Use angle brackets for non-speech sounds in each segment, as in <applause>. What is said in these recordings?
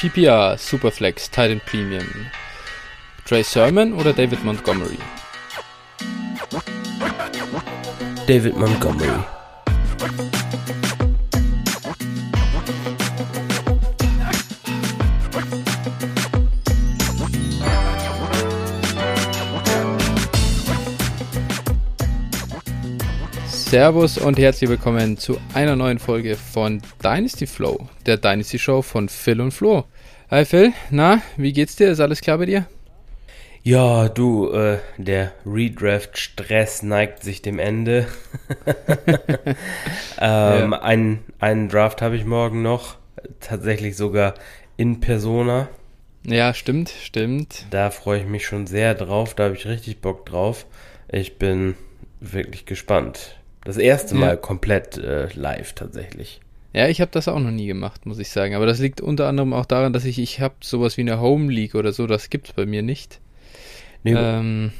PPR, Superflex, Titan Premium. Trey Sermon oder David Montgomery? David Montgomery. Servus und herzlich willkommen zu einer neuen Folge von Dynasty Flow, der Dynasty Show von Phil und Flo. Hi Phil, na, wie geht's dir? Ist alles klar bei dir? Ja, du, äh, der Redraft-Stress neigt sich dem Ende. <laughs> ähm, ja. einen, einen Draft habe ich morgen noch, tatsächlich sogar in Persona. Ja, stimmt, stimmt. Da freue ich mich schon sehr drauf, da habe ich richtig Bock drauf. Ich bin wirklich gespannt. Das erste Mal ja. komplett äh, live tatsächlich. Ja, ich habe das auch noch nie gemacht, muss ich sagen. Aber das liegt unter anderem auch daran, dass ich, ich habe sowas wie eine Home League oder so, das gibt es bei mir nicht. Nee, ähm,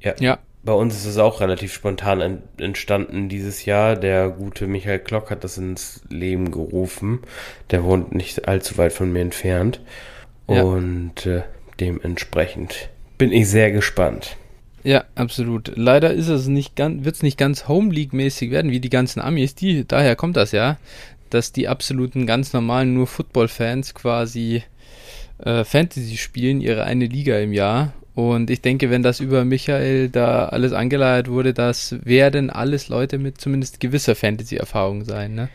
ja. ja. Bei uns ist es auch relativ spontan entstanden dieses Jahr. Der gute Michael Klock hat das ins Leben gerufen. Der wohnt nicht allzu weit von mir entfernt. Ja. Und äh, dementsprechend bin ich sehr gespannt. Ja, absolut. Leider ist es nicht ganz, wird es nicht ganz Home League-mäßig werden, wie die ganzen Amis. Die, daher kommt das ja, dass die absoluten ganz normalen nur Football-Fans quasi äh, Fantasy spielen, ihre eine Liga im Jahr. Und ich denke, wenn das über Michael da alles angeleiert wurde, das werden alles Leute mit zumindest gewisser Fantasy-Erfahrung sein, ne?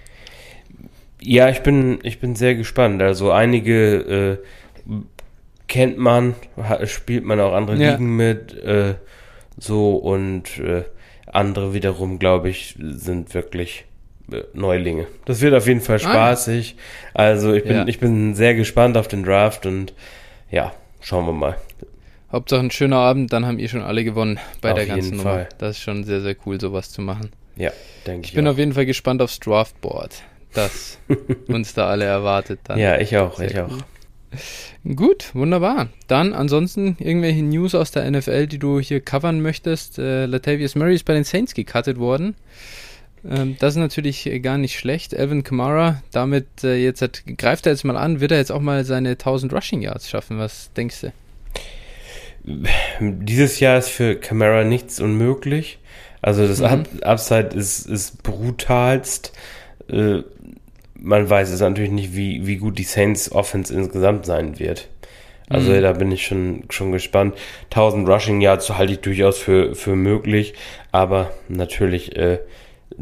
Ja, ich bin, ich bin sehr gespannt. Also einige äh, kennt man, spielt man auch andere ja. Ligen mit. Äh, so und äh, andere wiederum, glaube ich, sind wirklich äh, Neulinge. Das wird auf jeden Fall ah. spaßig. Ah. Also ich bin, ja. ich bin sehr gespannt auf den Draft und ja, schauen wir mal. Hauptsache ein schöner Abend, dann haben ihr schon alle gewonnen bei auf der ganzen Nummer. Fall. Das ist schon sehr, sehr cool, sowas zu machen. Ja, denke ich. Ich bin auch. auf jeden Fall gespannt aufs Draftboard, das <laughs> uns da alle erwartet. Dann. Ja, ich auch, sehr ich cool. auch. Gut, wunderbar. Dann ansonsten irgendwelche News aus der NFL, die du hier covern möchtest. Äh, Latavius Murray ist bei den Saints gecuttet worden. Ähm, das ist natürlich gar nicht schlecht. Evan Kamara, damit äh, jetzt hat, greift er jetzt mal an, wird er jetzt auch mal seine 1000 Rushing Yards schaffen? Was denkst du? Dieses Jahr ist für Kamara nichts unmöglich. Also das mhm. Upside ist, ist brutalst. Äh, man weiß es natürlich nicht, wie, wie gut die Saints Offense insgesamt sein wird. Also mhm. da bin ich schon, schon gespannt. 1000 Rushing Yards halte ich durchaus für, für möglich, aber natürlich äh,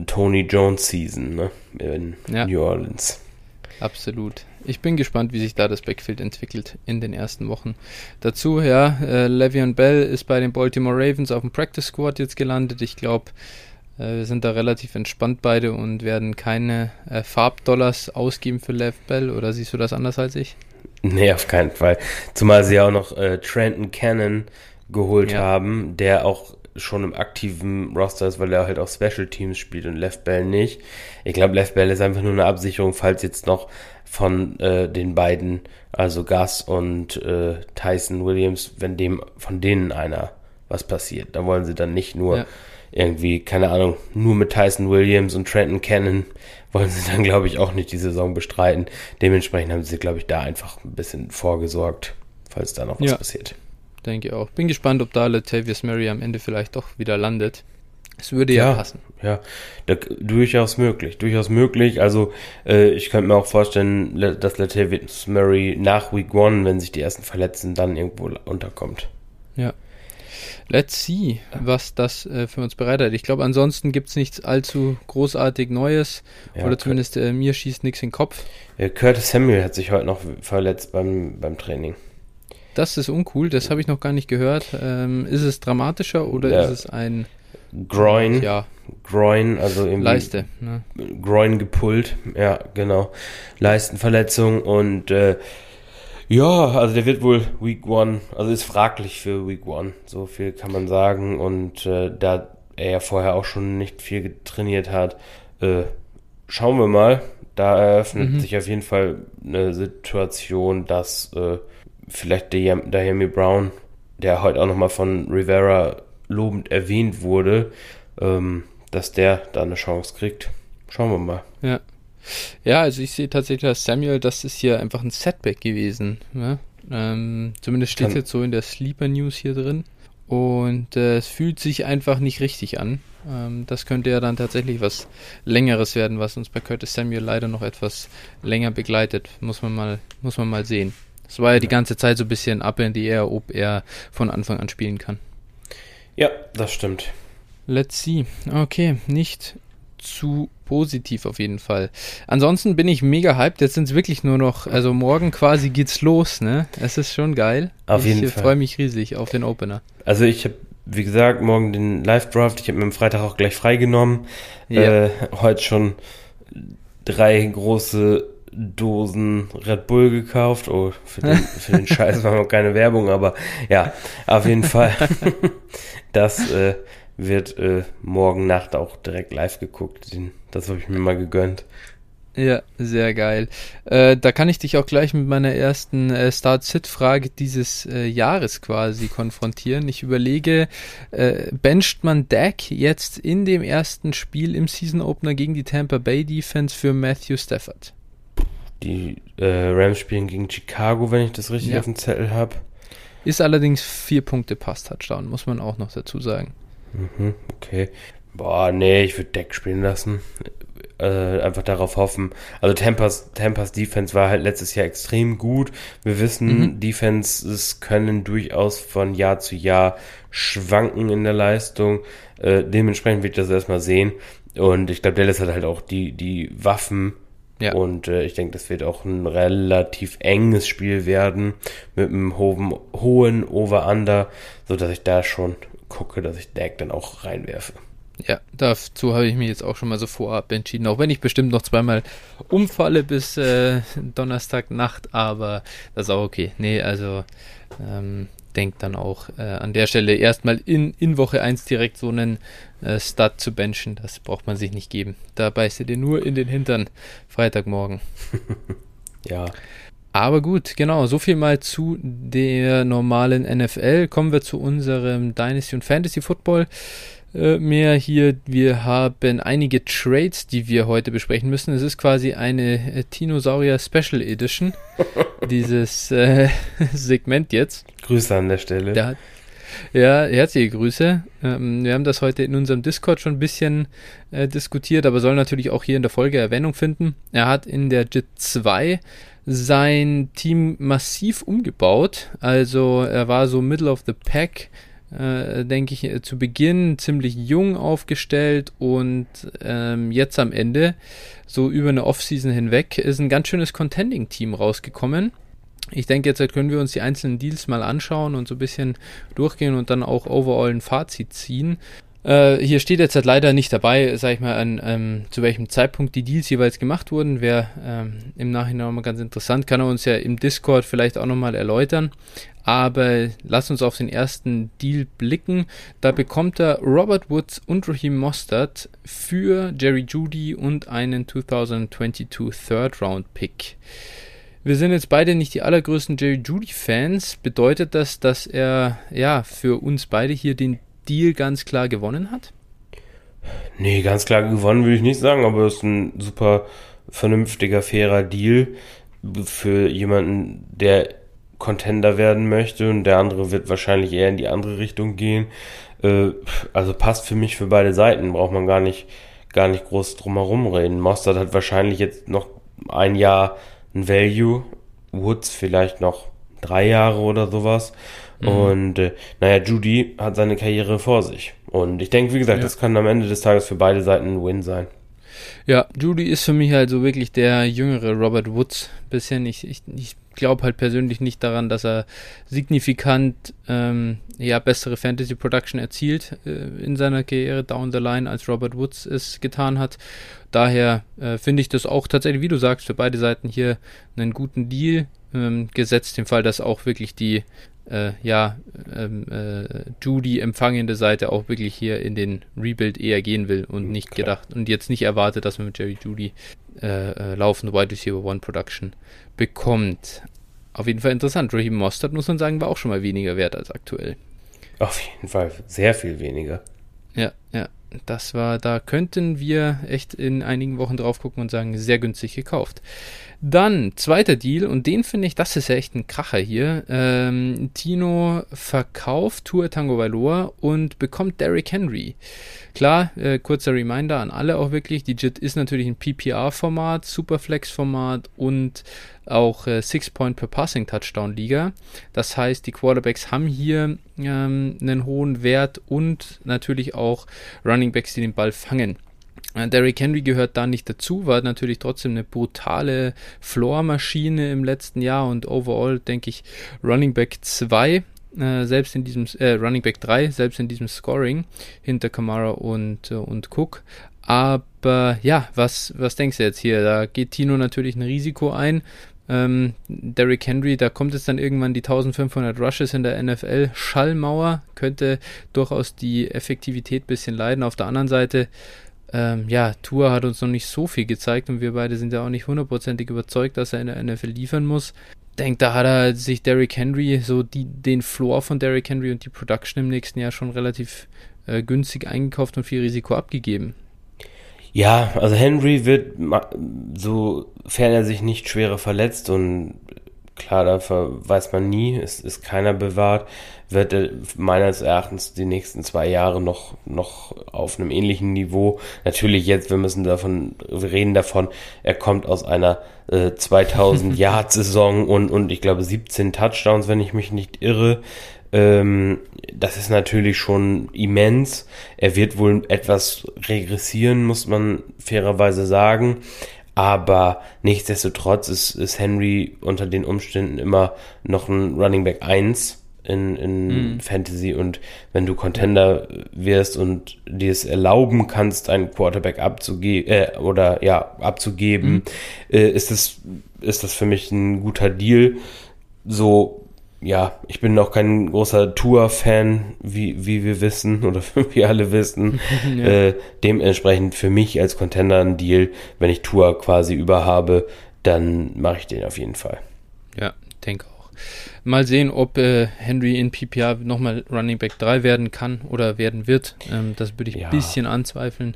Tony Jones Season ne? in ja. New Orleans. Absolut. Ich bin gespannt, wie sich da das Backfield entwickelt in den ersten Wochen. Dazu, ja, äh, Le'Veon Bell ist bei den Baltimore Ravens auf dem Practice Squad jetzt gelandet. Ich glaube, wir sind da relativ entspannt beide und werden keine äh, Farbdollars ausgeben für Lev Bell. Oder siehst du das anders als ich? Nee, auf keinen Fall. Zumal sie auch noch äh, Trenton Cannon geholt ja. haben, der auch schon im aktiven Roster ist, weil er halt auch Special Teams spielt und Left Bell nicht. Ich glaube, Left Bell ist einfach nur eine Absicherung, falls jetzt noch von äh, den beiden, also Gus und äh, Tyson Williams, wenn dem von denen einer was passiert. Da wollen sie dann nicht nur ja irgendwie, keine Ahnung, nur mit Tyson Williams und Trenton Cannon wollen sie dann, glaube ich, auch nicht die Saison bestreiten. Dementsprechend haben sie, glaube ich, da einfach ein bisschen vorgesorgt, falls da noch was ja, passiert. Denke ich auch. Bin gespannt, ob da Latavius Murray am Ende vielleicht doch wieder landet. Es würde ja, ja, passen. Ja, da, durchaus möglich, durchaus möglich. Also äh, ich könnte mir auch vorstellen, dass Latavius Murray nach Week One, wenn sich die ersten verletzen, dann irgendwo unterkommt. Ja, Let's see, was das äh, für uns bereitet. Ich glaube, ansonsten gibt es nichts allzu großartig Neues. Ja, oder zumindest äh, mir schießt nichts in den Kopf. Curtis Samuel hat sich heute noch verletzt beim, beim Training. Das ist uncool, das habe ich noch gar nicht gehört. Ähm, ist es dramatischer oder ja. ist es ein Groin? Ja. Groin, also irgendwie Leiste. Ne? Groin gepullt, ja, genau. Leistenverletzung und äh, ja, also der wird wohl Week One, also ist fraglich für Week One, so viel kann man sagen. Und äh, da er ja vorher auch schon nicht viel trainiert hat, äh, schauen wir mal. Da eröffnet mhm. sich auf jeden Fall eine Situation, dass äh, vielleicht der Dahemi Brown, der heute auch nochmal von Rivera lobend erwähnt wurde, ähm, dass der da eine Chance kriegt. Schauen wir mal. Ja. Ja, also ich sehe tatsächlich, dass Samuel, das ist hier einfach ein Setback gewesen. Ne? Ähm, zumindest steht es jetzt so in der Sleeper News hier drin. Und äh, es fühlt sich einfach nicht richtig an. Ähm, das könnte ja dann tatsächlich was Längeres werden, was uns bei Curtis Samuel leider noch etwas länger begleitet. Muss man mal, muss man mal sehen. Es war ja die ganze Zeit so ein bisschen up in the air, ob er von Anfang an spielen kann. Ja, das stimmt. Let's see. Okay, nicht zu positiv auf jeden Fall. Ansonsten bin ich mega hyped. Jetzt sind es wirklich nur noch, also morgen quasi geht's los, ne? Es ist schon geil. Auf jeden ich Fall. Ich freue mich riesig auf den Opener. Also ich habe, wie gesagt, morgen den Live-Draft. Ich habe mir am Freitag auch gleich freigenommen. Ja. Äh, heute schon drei große Dosen Red Bull gekauft. Oh, für den, <laughs> für den Scheiß machen wir keine Werbung, aber ja, auf jeden Fall. <laughs> das äh, wird äh, morgen Nacht auch direkt live geguckt. Das habe ich mir mal gegönnt. Ja, sehr geil. Äh, da kann ich dich auch gleich mit meiner ersten äh, Start-Sit-Frage dieses äh, Jahres quasi konfrontieren. Ich überlege, äh, bencht man Dak jetzt in dem ersten Spiel im Season-Opener gegen die Tampa Bay Defense für Matthew Stafford? Die äh, Rams spielen gegen Chicago, wenn ich das richtig ja. auf dem Zettel habe. Ist allerdings vier Punkte Pass-Touchdown, muss man auch noch dazu sagen. Mhm, okay. Boah, nee, ich würde Deck spielen lassen. Äh, einfach darauf hoffen. Also Tampas, Tampas Defense war halt letztes Jahr extrem gut. Wir wissen, mhm. Defenses können durchaus von Jahr zu Jahr schwanken in der Leistung. Äh, dementsprechend wird das erstmal sehen. Und ich glaube, Dallas hat halt auch die, die Waffen. Ja. Und äh, ich denke, das wird auch ein relativ enges Spiel werden mit einem hohen, hohen Over-Under, sodass ich da schon gucke, dass ich Dak dann auch reinwerfe. Ja, dazu habe ich mich jetzt auch schon mal so vorab entschieden, auch wenn ich bestimmt noch zweimal umfalle bis äh, Donnerstagnacht, aber das ist auch okay. Nee, also ähm, denkt dann auch äh, an der Stelle erstmal in, in Woche 1 direkt so einen äh, Start zu benchen, das braucht man sich nicht geben. Da beißt ihr dir nur in den Hintern Freitagmorgen. <laughs> ja. Aber gut, genau, so viel mal zu der normalen NFL. Kommen wir zu unserem Dynasty und Fantasy Football äh, mehr hier. Wir haben einige Trades, die wir heute besprechen müssen. Es ist quasi eine äh, Dinosaurier Special Edition, <laughs> dieses äh, <laughs> Segment jetzt. Grüße an der Stelle. Der ja, herzliche Grüße. Ähm, wir haben das heute in unserem Discord schon ein bisschen äh, diskutiert, aber soll natürlich auch hier in der Folge Erwähnung finden. Er hat in der JIT 2 sein Team massiv umgebaut. Also er war so Middle of the Pack, äh, denke ich, äh, zu Beginn ziemlich jung aufgestellt und ähm, jetzt am Ende, so über eine Offseason hinweg, ist ein ganz schönes Contending-Team rausgekommen. Ich denke, jetzt können wir uns die einzelnen Deals mal anschauen und so ein bisschen durchgehen und dann auch overall ein Fazit ziehen. Äh, hier steht jetzt halt leider nicht dabei, sag ich mal, an, ähm, zu welchem Zeitpunkt die Deals jeweils gemacht wurden. Wäre ähm, im Nachhinein nochmal ganz interessant, kann er uns ja im Discord vielleicht auch nochmal erläutern. Aber lass uns auf den ersten Deal blicken. Da bekommt er Robert Woods und Raheem Mostert für Jerry Judy und einen 2022 Third Round Pick. Wir sind jetzt beide nicht die allergrößten Jerry Judy Fans. Bedeutet das, dass er ja für uns beide hier den Deal ganz klar gewonnen hat? Nee, ganz klar gewonnen würde ich nicht sagen, aber es ist ein super vernünftiger, fairer Deal für jemanden, der Contender werden möchte und der andere wird wahrscheinlich eher in die andere Richtung gehen. Äh, also passt für mich für beide Seiten, braucht man gar nicht, gar nicht groß drum herum reden. Mostert hat wahrscheinlich jetzt noch ein Jahr ein Value, Woods vielleicht noch drei Jahre oder sowas. Mhm. Und äh, naja, Judy hat seine Karriere vor sich. Und ich denke, wie gesagt, ja. das kann am Ende des Tages für beide Seiten ein Win sein. Ja, Judy ist für mich halt so wirklich der jüngere Robert Woods bisschen. Ich, ich, ich glaube halt persönlich nicht daran, dass er signifikant ähm, ja, bessere Fantasy Production erzielt äh, in seiner Karriere down the line, als Robert Woods es getan hat. Daher äh, finde ich das auch tatsächlich, wie du sagst, für beide Seiten hier einen guten Deal ähm, gesetzt, im Fall, dass auch wirklich die äh, ja, ähm, äh, Judy empfangende Seite auch wirklich hier in den Rebuild eher gehen will und nicht Klar. gedacht und jetzt nicht erwartet, dass man mit Jerry Judy äh, äh, laufende Wide Receiver One Production bekommt. Auf jeden Fall interessant. Raheem Mostert, muss man sagen, war auch schon mal weniger wert als aktuell. Auf jeden Fall sehr viel weniger. Ja, ja. das war, da könnten wir echt in einigen Wochen drauf gucken und sagen, sehr günstig gekauft. Dann, zweiter Deal, und den finde ich, das ist ja echt ein Kracher hier. Ähm, Tino verkauft Tour Tango Valor und bekommt Derrick Henry. Klar, äh, kurzer Reminder an alle auch wirklich, die JIT ist natürlich ein PPR-Format, Superflex-Format und auch äh, Six Point per Passing Touchdown Liga. Das heißt, die Quarterbacks haben hier ähm, einen hohen Wert und natürlich auch Running Backs, die den Ball fangen. Äh, Derrick Henry gehört da nicht dazu, war natürlich trotzdem eine brutale Floor-Maschine im letzten Jahr und overall denke ich Running Back 2, äh, selbst in diesem äh, Running Back 3, selbst in diesem Scoring hinter Kamara und, äh, und Cook. Aber ja, was, was denkst du jetzt hier? Da geht Tino natürlich ein Risiko ein. Ähm, Derrick Henry, da kommt es dann irgendwann die 1500 Rushes in der NFL. Schallmauer könnte durchaus die Effektivität ein bisschen leiden. Auf der anderen Seite ähm, ja, Tour hat uns noch nicht so viel gezeigt und wir beide sind ja auch nicht hundertprozentig überzeugt, dass er in der NFL liefern muss. Denkt, da hat er sich Derrick Henry, so die, den Floor von Derrick Henry und die Production im nächsten Jahr schon relativ äh, günstig eingekauft und viel Risiko abgegeben. Ja, also Henry wird, sofern er sich nicht schwerer verletzt und klar, dafür weiß man nie, es ist keiner bewahrt, wird er meines Erachtens die nächsten zwei Jahre noch, noch auf einem ähnlichen Niveau. Natürlich jetzt, wir müssen davon, wir reden davon, er kommt aus einer äh, 2000 Yard Saison und, und ich glaube 17 Touchdowns, wenn ich mich nicht irre. Ähm, das ist natürlich schon immens. Er wird wohl etwas regressieren, muss man fairerweise sagen. Aber nichtsdestotrotz ist, ist Henry unter den Umständen immer noch ein Running Back 1 in, in mhm. Fantasy und wenn du Contender wirst und dir es erlauben kannst, einen Quarterback abzugeben äh, oder ja abzugeben, mhm. äh, ist das ist das für mich ein guter Deal. So ja, ich bin auch kein großer Tour-Fan, wie, wie wir wissen oder <laughs> wie wir alle wissen. <laughs> ja. äh, dementsprechend für mich als Contender ein Deal, wenn ich Tour quasi überhabe, dann mache ich den auf jeden Fall. Ja, denke auch. Mal sehen, ob äh, Henry in PPR nochmal Running Back 3 werden kann oder werden wird. Ähm, das würde ich ein bisschen anzweifeln.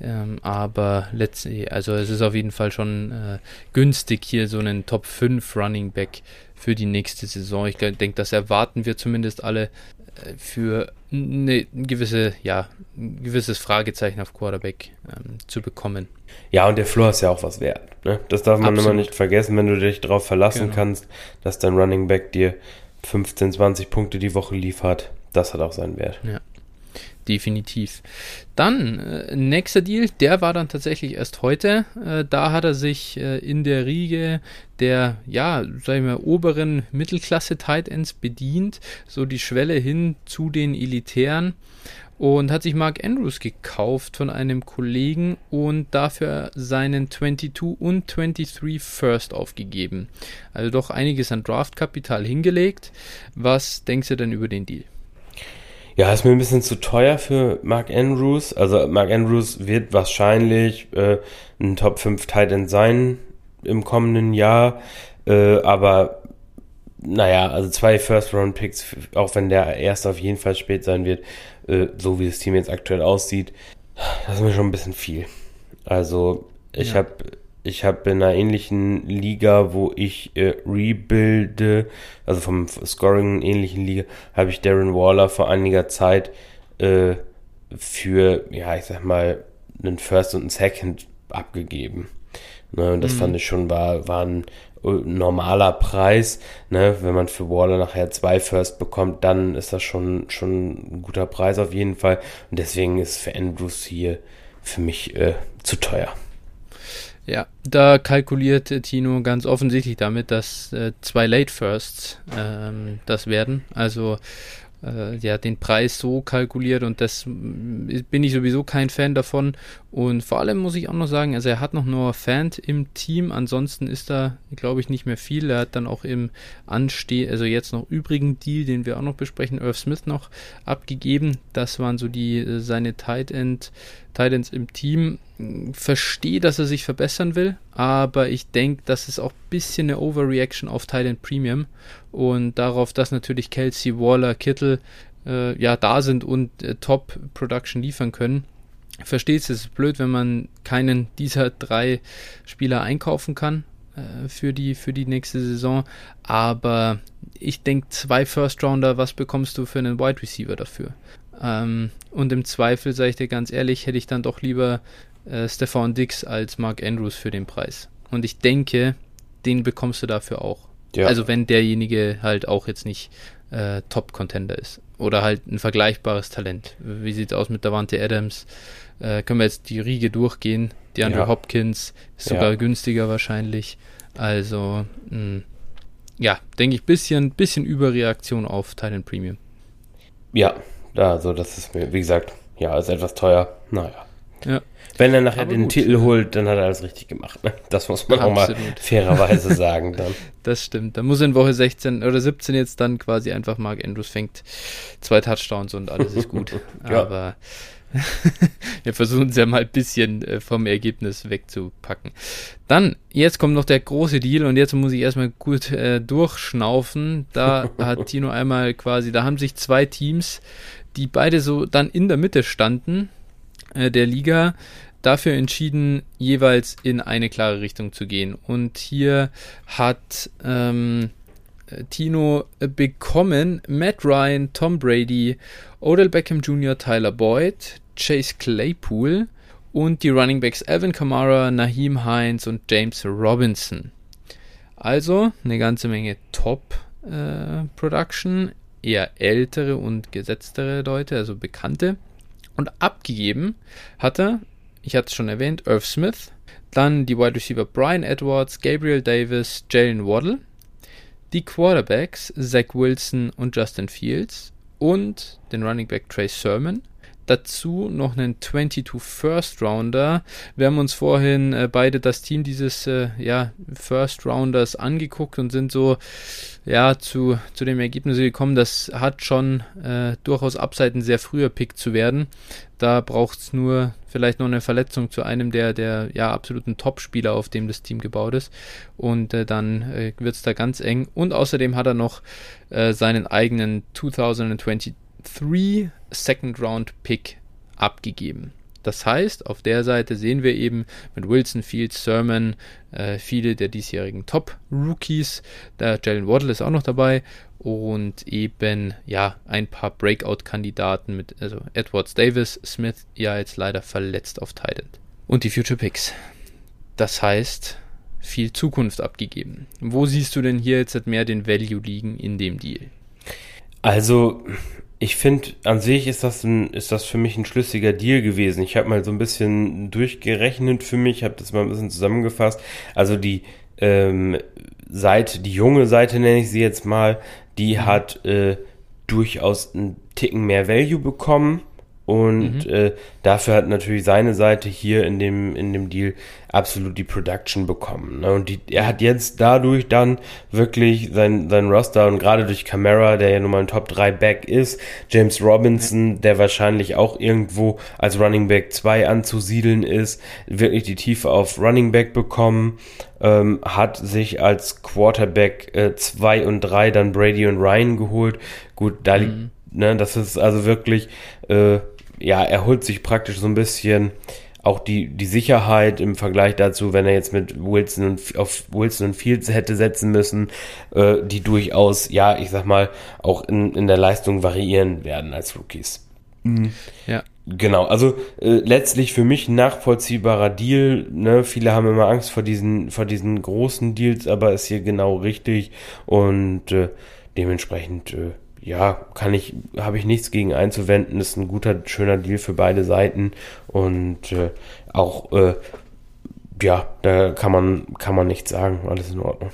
Ähm, aber letztlich, also es ist auf jeden Fall schon äh, günstig, hier so einen Top 5 Running Back für die nächste Saison. Ich denke, das erwarten wir zumindest alle äh, für eine gewisse, ja, ein gewisses Fragezeichen auf Quarterback ähm, zu bekommen. Ja, und der Floor ist ja auch was wert. Ne? Das darf man Absolut. immer nicht vergessen, wenn du dich darauf verlassen genau. kannst, dass dein Running Back dir 15, 20 Punkte die Woche liefert. Das hat auch seinen Wert. Ja definitiv. Dann, äh, nächster Deal, der war dann tatsächlich erst heute. Äh, da hat er sich äh, in der Riege der, ja, sagen wir, oberen Mittelklasse Tight Ends bedient, so die Schwelle hin zu den Elitären und hat sich Mark Andrews gekauft von einem Kollegen und dafür seinen 22 und 23 First aufgegeben. Also doch einiges an Draftkapital hingelegt. Was denkst du denn über den Deal? Ja, ist mir ein bisschen zu teuer für Mark Andrews. Also Mark Andrews wird wahrscheinlich äh, ein Top 5 Titan sein im kommenden Jahr. Äh, aber naja, also zwei First-Round-Picks, auch wenn der erste auf jeden Fall spät sein wird, äh, so wie das Team jetzt aktuell aussieht, das ist mir schon ein bisschen viel. Also ich ja. habe ich habe in einer ähnlichen Liga, wo ich äh, rebuilde, also vom Scoring ähnlichen Liga, habe ich Darren Waller vor einiger Zeit äh, für, ja, ich sag mal, einen First und einen Second abgegeben. Ne, und das mhm. fand ich schon war, war ein äh, normaler Preis. Ne? Wenn man für Waller nachher zwei First bekommt, dann ist das schon, schon ein guter Preis auf jeden Fall. Und deswegen ist für Andrews hier für mich äh, zu teuer. Ja, da kalkuliert Tino ganz offensichtlich damit, dass äh, zwei Late Firsts ähm, das werden. Also äh, ja, den Preis so kalkuliert und das mm, bin ich sowieso kein Fan davon. Und vor allem muss ich auch noch sagen, also er hat noch nur Fan im Team, ansonsten ist da, glaube ich, nicht mehr viel. Er hat dann auch im Ansteh, also jetzt noch übrigen Deal, den wir auch noch besprechen, Irv Smith noch abgegeben. Das waren so die äh, seine Tight End, Tight Ends im Team. Verstehe, dass er sich verbessern will, aber ich denke, das ist auch ein bisschen eine Overreaction auf Tight End Premium und darauf, dass natürlich Kelsey, Waller, Kittel äh, ja da sind und äh, Top Production liefern können verstehe es, ist blöd, wenn man keinen dieser drei Spieler einkaufen kann äh, für, die, für die nächste Saison. Aber ich denke, zwei First Rounder, was bekommst du für einen Wide Receiver dafür? Ähm, und im Zweifel, sage ich dir ganz ehrlich, hätte ich dann doch lieber äh, Stefan Dix als Mark Andrews für den Preis. Und ich denke, den bekommst du dafür auch. Ja. Also wenn derjenige halt auch jetzt nicht äh, Top-Contender ist. Oder halt ein vergleichbares Talent. Wie sieht es aus mit Davante Adams? Äh, können wir jetzt die Riege durchgehen? Die Andrew ja. Hopkins ist sogar ja. günstiger wahrscheinlich. Also, mh, hm, ja, denke ich, bisschen, bisschen Überreaktion auf Titan Premium. Ja, also das ist mir, wie gesagt, ja, ist etwas teuer. Naja. Ja. Wenn er nachher Aber den gut. Titel holt, dann hat er alles richtig gemacht. Ne? Das muss man Absolut. auch mal fairerweise <laughs> sagen dann. Das stimmt. Da muss in Woche 16 oder 17 jetzt dann quasi einfach Mark Andrews fängt zwei Touchdowns und alles ist gut. <laughs> ja. Aber <laughs> wir versuchen es ja mal ein bisschen äh, vom Ergebnis wegzupacken. Dann, jetzt kommt noch der große Deal und jetzt muss ich erstmal gut äh, durchschnaufen. Da hat Tino einmal quasi, da haben sich zwei Teams, die beide so dann in der Mitte standen, der Liga, dafür entschieden, jeweils in eine klare Richtung zu gehen. Und hier hat ähm, Tino bekommen Matt Ryan, Tom Brady, Odell Beckham Jr., Tyler Boyd, Chase Claypool und die Running Backs Alvin Kamara, Naheem Hines und James Robinson. Also eine ganze Menge Top-Production, äh, eher ältere und gesetztere Leute, also bekannte. Und abgegeben hat er, ich hatte es schon erwähnt, Irv Smith, dann die Wide Receiver Brian Edwards, Gabriel Davis, Jalen Waddle, die Quarterbacks Zach Wilson und Justin Fields und den Running Back Trey Sermon. Dazu noch einen 22 First Rounder. Wir haben uns vorhin äh, beide das Team dieses äh, ja, First Rounders angeguckt und sind so ja, zu, zu dem Ergebnis gekommen, das hat schon äh, durchaus Abseiten sehr früher Pick zu werden. Da braucht es nur vielleicht noch eine Verletzung zu einem der, der ja, absoluten Top-Spieler, auf dem das Team gebaut ist. Und äh, dann äh, wird es da ganz eng. Und außerdem hat er noch äh, seinen eigenen 2023 Second Round Pick abgegeben. Das heißt, auf der Seite sehen wir eben mit Wilson, Fields, Sermon äh, viele der diesjährigen Top-Rookies. Der Jalen Waddle ist auch noch dabei und eben ja ein paar Breakout-Kandidaten mit also Edwards Davis, Smith ja jetzt leider verletzt auf Titan. Und die Future Picks. Das heißt, viel Zukunft abgegeben. Wo siehst du denn hier jetzt mehr den Value liegen in dem Deal? Also ich finde, an sich ist das, ein, ist das für mich ein schlüssiger Deal gewesen. Ich habe mal so ein bisschen durchgerechnet für mich, habe das mal ein bisschen zusammengefasst. Also die ähm, Seite, die junge Seite nenne ich sie jetzt mal, die mhm. hat äh, durchaus einen Ticken mehr Value bekommen. Und mhm. äh, dafür hat natürlich seine Seite hier in dem, in dem Deal absolut die Production bekommen. Ne? Und die, er hat jetzt dadurch dann wirklich sein, sein Roster und gerade durch Camara, der ja nun mal ein Top 3 Back ist, James Robinson, der wahrscheinlich auch irgendwo als Running Back 2 anzusiedeln ist, wirklich die Tiefe auf Running Back bekommen, ähm, hat sich als Quarterback 2 äh, und 3 dann Brady und Ryan geholt. Gut, da mhm. ne, das ist also wirklich äh, ja, er holt sich praktisch so ein bisschen auch die, die Sicherheit im Vergleich dazu, wenn er jetzt mit Wilson und auf Wilson und Fields hätte setzen müssen, äh, die durchaus, ja, ich sag mal, auch in, in der Leistung variieren werden als Rookies. Mhm. Ja. Genau, also äh, letztlich für mich ein nachvollziehbarer Deal. Ne? Viele haben immer Angst vor diesen, vor diesen großen Deals, aber ist hier genau richtig und äh, dementsprechend äh, ja, kann ich, habe ich nichts gegen einzuwenden. Ist ein guter, schöner Deal für beide Seiten und äh, auch, äh, ja, da kann man, kann man nichts sagen. Alles in Ordnung.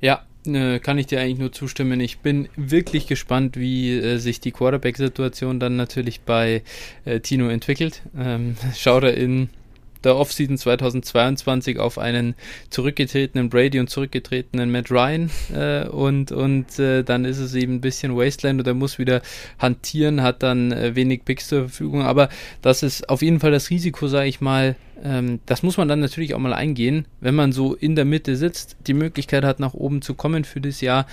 Ja, äh, kann ich dir eigentlich nur zustimmen. Ich bin wirklich gespannt, wie äh, sich die Quarterback-Situation dann natürlich bei äh, Tino entwickelt. Ähm, <laughs> schaut er in der Offseason 2022 auf einen zurückgetretenen Brady und zurückgetretenen Matt Ryan äh, und, und äh, dann ist es eben ein bisschen Wasteland und er muss wieder hantieren, hat dann äh, wenig Picks zur Verfügung, aber das ist auf jeden Fall das Risiko, sage ich mal, ähm, das muss man dann natürlich auch mal eingehen, wenn man so in der Mitte sitzt, die Möglichkeit hat, nach oben zu kommen für das Jahr,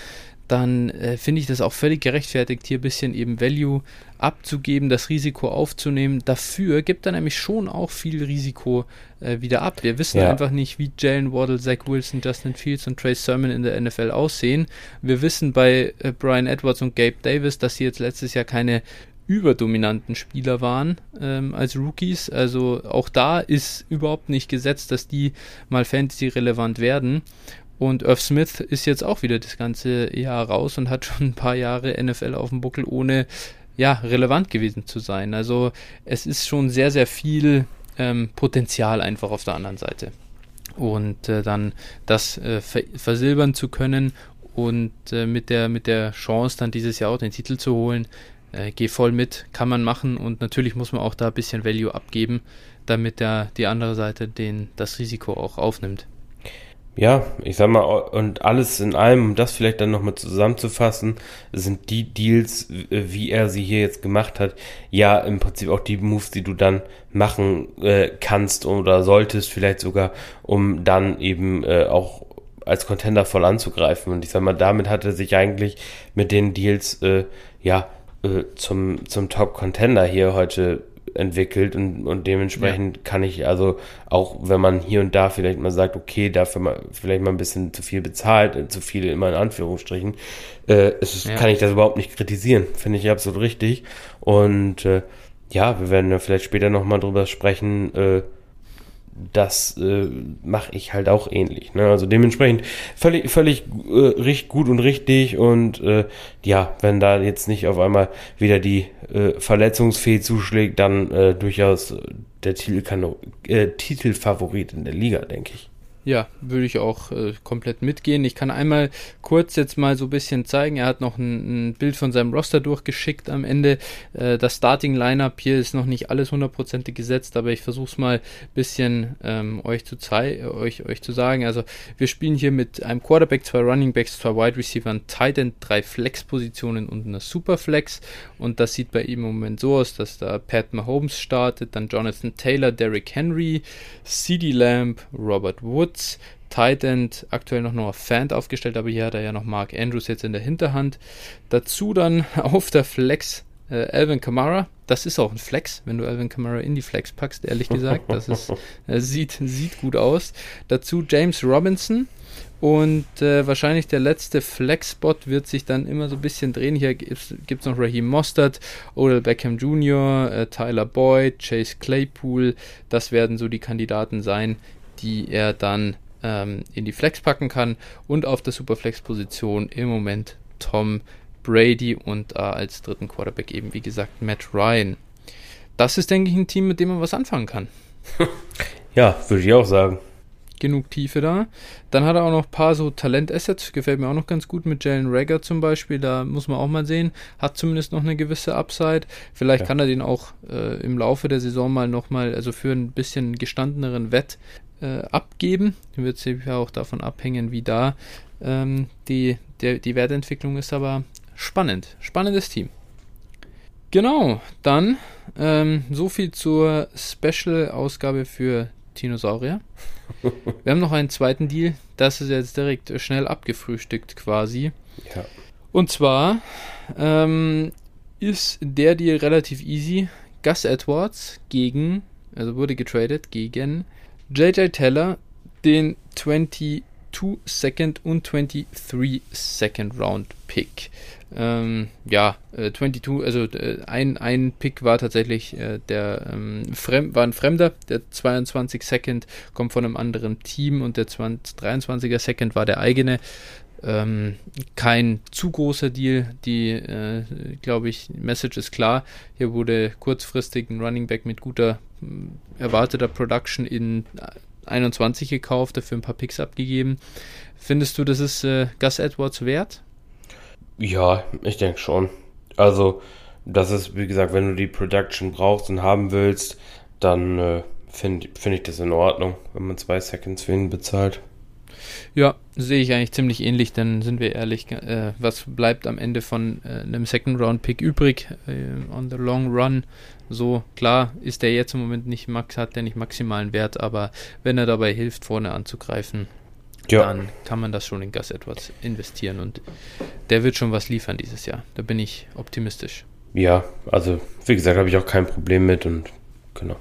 dann äh, finde ich das auch völlig gerechtfertigt, hier ein bisschen eben Value abzugeben, das Risiko aufzunehmen. Dafür gibt er nämlich schon auch viel Risiko äh, wieder ab. Wir wissen ja. einfach nicht, wie Jalen Waddle, Zach Wilson, Justin Fields und Trey Sermon in der NFL aussehen. Wir wissen bei äh, Brian Edwards und Gabe Davis, dass sie jetzt letztes Jahr keine überdominanten Spieler waren ähm, als Rookies. Also auch da ist überhaupt nicht gesetzt, dass die mal Fantasy relevant werden. Und Irv Smith ist jetzt auch wieder das ganze Jahr raus und hat <laughs> schon ein paar Jahre NFL auf dem Buckel, ohne ja, relevant gewesen zu sein. Also es ist schon sehr, sehr viel ähm, Potenzial einfach auf der anderen Seite. Und äh, dann das äh, versilbern zu können und äh, mit, der, mit der Chance dann dieses Jahr auch den Titel zu holen, äh, geh voll mit, kann man machen und natürlich muss man auch da ein bisschen Value abgeben, damit der, die andere Seite den, das Risiko auch aufnimmt. Ja, ich sag mal, und alles in allem, um das vielleicht dann nochmal zusammenzufassen, sind die Deals, wie er sie hier jetzt gemacht hat, ja im Prinzip auch die Moves, die du dann machen äh, kannst oder solltest, vielleicht sogar, um dann eben äh, auch als Contender voll anzugreifen. Und ich sag mal, damit hat er sich eigentlich mit den Deals, äh, ja, äh, zum, zum Top-Contender hier heute entwickelt und, und dementsprechend ja. kann ich also auch, wenn man hier und da vielleicht mal sagt, okay, dafür mal vielleicht mal ein bisschen zu viel bezahlt, äh, zu viel immer in Anführungsstrichen, äh, ist, ja. kann ich das überhaupt nicht kritisieren, finde ich absolut richtig und äh, ja, wir werden ja vielleicht später nochmal drüber sprechen, äh, das äh, mache ich halt auch ähnlich. Ne? Also dementsprechend völlig, völlig äh, richtig gut und richtig und äh, ja, wenn da jetzt nicht auf einmal wieder die äh, Verletzungsfee zuschlägt, dann äh, durchaus der Titel äh, Titelfavorit in der Liga, denke ich. Ja, würde ich auch äh, komplett mitgehen. Ich kann einmal kurz jetzt mal so ein bisschen zeigen. Er hat noch ein, ein Bild von seinem Roster durchgeschickt am Ende. Äh, das Starting Lineup hier ist noch nicht alles hundertprozentig gesetzt, aber ich versuche es mal ein bisschen ähm, euch, zu euch, euch zu sagen. Also wir spielen hier mit einem Quarterback, zwei Running Backs, zwei Wide Receiver, Tight End, drei Flex-Positionen und einer Superflex. Und das sieht bei ihm im Moment so aus, dass da Pat Mahomes startet, dann Jonathan Taylor, Derrick Henry, CD Lamb, Robert Wood, Woods. Tight End aktuell noch nur Fan aufgestellt, aber hier hat er ja noch Mark Andrews jetzt in der Hinterhand. Dazu dann <laughs> auf der Flex äh, Alvin Kamara. Das ist auch ein Flex, wenn du Alvin Kamara in die Flex packst, ehrlich gesagt. Das ist, <laughs> äh, sieht, sieht gut aus. Dazu James Robinson. Und äh, wahrscheinlich der letzte Flex-Spot wird sich dann immer so ein bisschen drehen. Hier gibt es noch Raheem Mostert, Odell Beckham Jr., äh, Tyler Boyd, Chase Claypool. Das werden so die Kandidaten sein, die er dann ähm, in die Flex packen kann. Und auf der Superflex-Position im Moment Tom Brady und äh, als dritten Quarterback eben, wie gesagt, Matt Ryan. Das ist, denke ich, ein Team, mit dem man was anfangen kann. <laughs> Ja, würde ich auch sagen. Genug Tiefe da. Dann hat er auch noch ein paar so Talent-Assets, gefällt mir auch noch ganz gut mit Jalen Rager zum Beispiel. Da muss man auch mal sehen. Hat zumindest noch eine gewisse Upside. Vielleicht ja. kann er den auch äh, im Laufe der Saison mal nochmal, also für ein bisschen gestandeneren Wett äh, abgeben. Wird sicher auch davon abhängen, wie da ähm, die, der, die Wertentwicklung ist, aber spannend. Spannendes Team. Genau, dann ähm, so viel zur Special-Ausgabe für Dinosaurier. <laughs> Wir haben noch einen zweiten Deal, das ist jetzt direkt schnell abgefrühstückt quasi. Ja. Und zwar ähm, ist der Deal relativ easy. Gus Edwards gegen, also wurde getradet gegen JJ Teller den 22 Second und 23 Second Round Pick. Ähm, ja, äh, 22, also äh, ein, ein Pick war tatsächlich äh, der ähm, Fremd, war ein Fremder, der 22 Second kommt von einem anderen Team und der 20, 23er Second war der eigene. Ähm, kein zu großer Deal. Die, äh, glaube ich, Message ist klar. Hier wurde kurzfristig ein Running Back mit guter erwarteter Production in 21 gekauft, dafür ein paar Picks abgegeben. Findest du, das ist äh, Gus Edwards wert? Ja, ich denke schon. Also, das ist, wie gesagt, wenn du die Production brauchst und haben willst, dann äh, finde find ich das in Ordnung, wenn man zwei Seconds für ihn bezahlt. Ja, sehe ich eigentlich ziemlich ähnlich, denn sind wir ehrlich, äh, was bleibt am Ende von äh, einem Second Round Pick übrig äh, on the long run? So, klar ist der jetzt im Moment nicht max, hat der nicht maximalen Wert, aber wenn er dabei hilft, vorne anzugreifen, ja. dann kann man das schon in Gas Edwards investieren und der wird schon was liefern dieses Jahr. Da bin ich optimistisch. Ja, also wie gesagt, habe ich auch kein Problem mit und genau.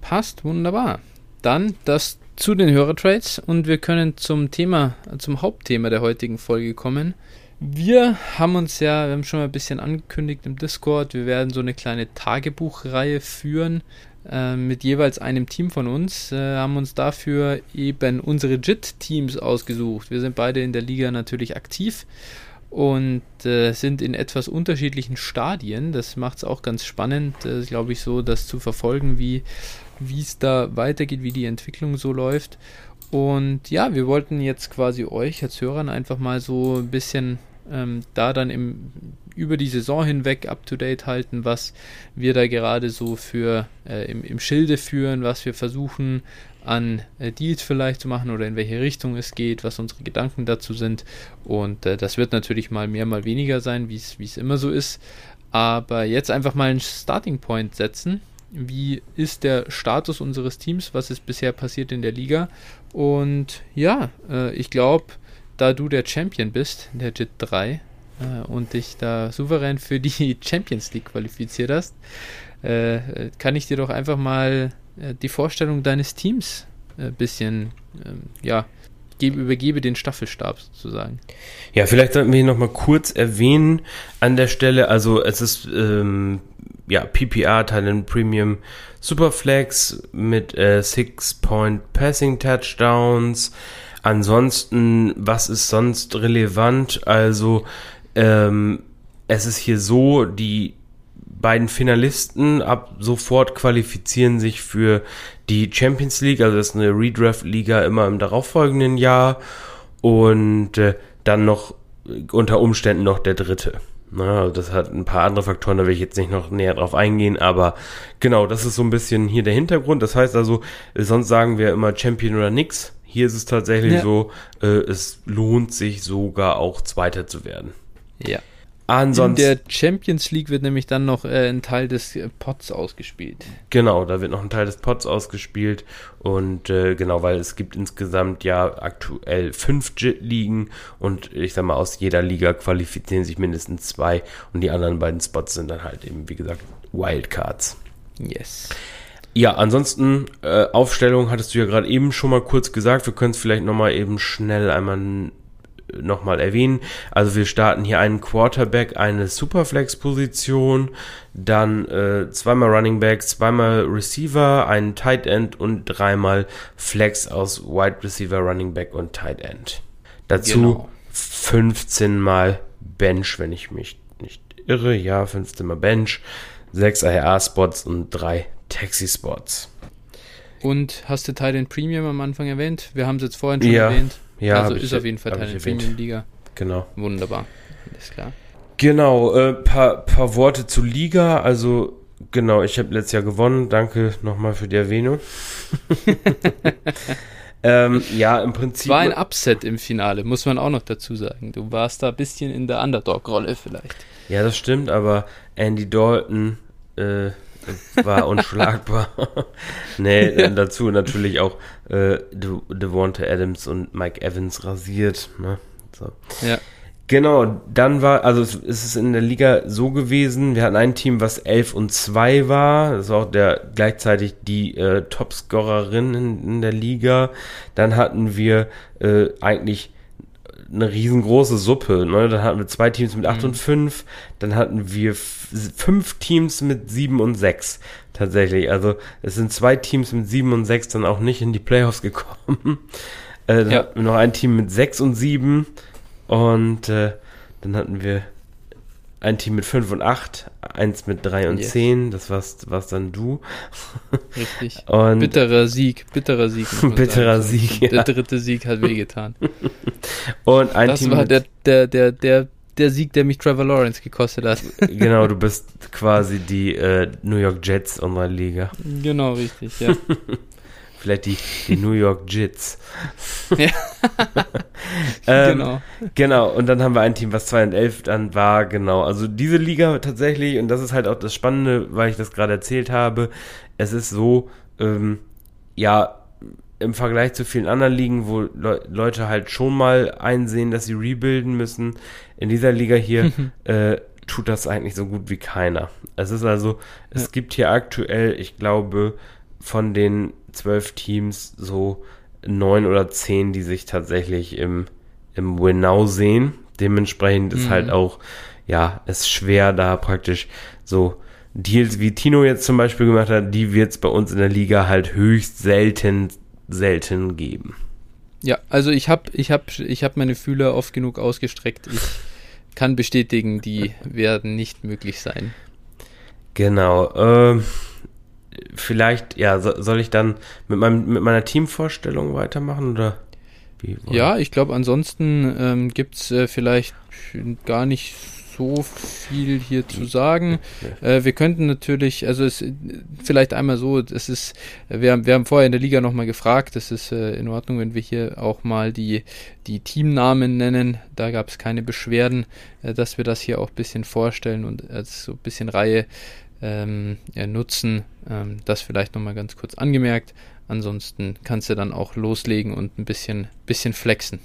Passt, wunderbar. Dann das zu den Hörertrades und wir können zum Thema, zum Hauptthema der heutigen Folge kommen. Wir haben uns ja, wir haben schon mal ein bisschen angekündigt im Discord, wir werden so eine kleine Tagebuchreihe führen äh, mit jeweils einem Team von uns, äh, haben uns dafür eben unsere JIT-Teams ausgesucht. Wir sind beide in der Liga natürlich aktiv und äh, sind in etwas unterschiedlichen Stadien. Das macht es auch ganz spannend, äh, glaube ich, so das zu verfolgen, wie es da weitergeht, wie die Entwicklung so läuft. Und ja, wir wollten jetzt quasi euch als Hörern einfach mal so ein bisschen ähm, da dann im, über die Saison hinweg up to date halten, was wir da gerade so für äh, im, im Schilde führen, was wir versuchen an äh, Deals vielleicht zu machen oder in welche Richtung es geht, was unsere Gedanken dazu sind. Und äh, das wird natürlich mal mehr, mal weniger sein, wie es immer so ist. Aber jetzt einfach mal einen Starting Point setzen. Wie ist der Status unseres Teams? Was ist bisher passiert in der Liga? Und ja, äh, ich glaube, da du der Champion bist, der JIT 3, äh, und dich da souverän für die <laughs> Champions League qualifiziert hast, äh, kann ich dir doch einfach mal äh, die Vorstellung deines Teams ein äh, bisschen, ähm, ja, gebe, übergebe den Staffelstab sozusagen. Ja, vielleicht sollten wir hier nochmal kurz erwähnen an der Stelle, also es ist ähm, ja, PPR Talent Premium Superflex mit äh, Six Point Passing Touchdowns, Ansonsten, was ist sonst relevant? Also, ähm, es ist hier so, die beiden Finalisten ab sofort qualifizieren sich für die Champions League, also das ist eine Redraft-Liga immer im darauffolgenden Jahr und äh, dann noch unter Umständen noch der dritte. Na, also das hat ein paar andere Faktoren, da will ich jetzt nicht noch näher drauf eingehen, aber genau, das ist so ein bisschen hier der Hintergrund. Das heißt also, sonst sagen wir immer Champion oder nix. Hier ist es tatsächlich ja. so, äh, es lohnt sich sogar auch Zweiter zu werden. Ja. Ansonsten, in der Champions League wird nämlich dann noch äh, ein Teil des äh, Pots ausgespielt. Genau, da wird noch ein Teil des Pots ausgespielt. Und äh, genau, weil es gibt insgesamt ja aktuell fünf JIT-Ligen und ich sag mal, aus jeder Liga qualifizieren sich mindestens zwei und die anderen beiden Spots sind dann halt eben, wie gesagt, Wildcards. Yes. Ja, ansonsten äh, Aufstellung hattest du ja gerade eben schon mal kurz gesagt. Wir können es vielleicht nochmal eben schnell einmal nochmal erwähnen. Also wir starten hier einen Quarterback, eine Superflex-Position, dann äh, zweimal Running Back, zweimal Receiver, einen Tight End und dreimal Flex aus Wide Receiver, Running Back und Tight End. Dazu genau. 15 mal Bench, wenn ich mich nicht irre. Ja, 15 mal Bench, 6 IR-Spots und 3 Taxi-Spots. Und hast du Titan Premium am Anfang erwähnt? Wir haben es jetzt vorhin schon ja, erwähnt. Ja, also ist auf jeden Fall Titan Premium Liga. Genau. Wunderbar. Alles klar. Genau, äh, paar, paar Worte zur Liga. Also, genau, ich habe letztes Jahr gewonnen. Danke nochmal für die Erwähnung. <laughs> ähm, ja, im Prinzip. War ein Upset im Finale, muss man auch noch dazu sagen. Du warst da ein bisschen in der Underdog-Rolle vielleicht. Ja, das stimmt, aber Andy Dalton äh, war unschlagbar. <laughs> nee, ja. dazu natürlich auch äh, De Devonta Adams und Mike Evans rasiert. Ne? So. Ja. Genau, dann war, also es ist in der Liga so gewesen, wir hatten ein Team, was 11 und 2 war, das war auch der gleichzeitig die äh, Topscorerin in, in, der Liga. Dann hatten wir äh, eigentlich eine riesengroße Suppe. Ne? Dann hatten wir zwei Teams mit 8 mhm. und 5, dann hatten wir fünf Teams mit 7 und 6 tatsächlich. Also es sind zwei Teams mit 7 und 6 dann auch nicht in die Playoffs <laughs> gekommen. äh, dann ja. hatten wir noch ein Team mit 6 und 7 und äh, dann hatten wir ein Team mit 5 und 8, eins mit 3 und yes. 10, das warst, warst dann du. Richtig. <laughs> Und bitterer Sieg, bitterer Sieg. <laughs> bitterer sagen. Sieg, ja. Der dritte Sieg hat wehgetan. <laughs> und ein das Team war der, der, der, der, der Sieg, der mich Trevor Lawrence gekostet hat. genau, du bist quasi die äh, New York Jets unserer Liga. Genau, richtig, ja. Vielleicht die, die New York Jits. <laughs> Ja. <laughs> ähm, genau. Genau, und dann haben wir ein Team, was 2 und 11 dann war, genau. Also diese Liga tatsächlich, und das ist halt auch das Spannende, weil ich das gerade erzählt habe, es ist so, ähm, ja, im Vergleich zu vielen anderen Ligen, wo Le Leute halt schon mal einsehen, dass sie rebuilden müssen. In dieser Liga hier <laughs> äh, tut das eigentlich so gut wie keiner. Es ist also, es ja. gibt hier aktuell, ich glaube, von den zwölf Teams so neun oder zehn, die sich tatsächlich im, im Win-Now sehen. Dementsprechend ist halt mhm. halt auch, ja, es schwer da praktisch so Deals wie Tino jetzt zum Beispiel gemacht hat, die wird es bei uns in der Liga halt höchst selten selten geben. Ja, also ich habe ich hab, ich hab meine Fühler oft genug ausgestreckt. Ich kann bestätigen, die <laughs> werden nicht möglich sein. Genau. Äh, vielleicht, ja, so, soll ich dann mit, meinem, mit meiner Teamvorstellung weitermachen oder? Ja, ich glaube, ansonsten ähm, gibt es äh, vielleicht gar nicht so viel hier zu sagen. Äh, wir könnten natürlich, also es vielleicht einmal so, es ist, wir haben, wir haben vorher in der Liga nochmal gefragt, es ist äh, in Ordnung, wenn wir hier auch mal die, die Teamnamen nennen. Da gab es keine Beschwerden, äh, dass wir das hier auch ein bisschen vorstellen und als so ein bisschen Reihe ähm, nutzen. Ähm, das vielleicht nochmal ganz kurz angemerkt. Ansonsten kannst du dann auch loslegen und ein bisschen, bisschen flexen.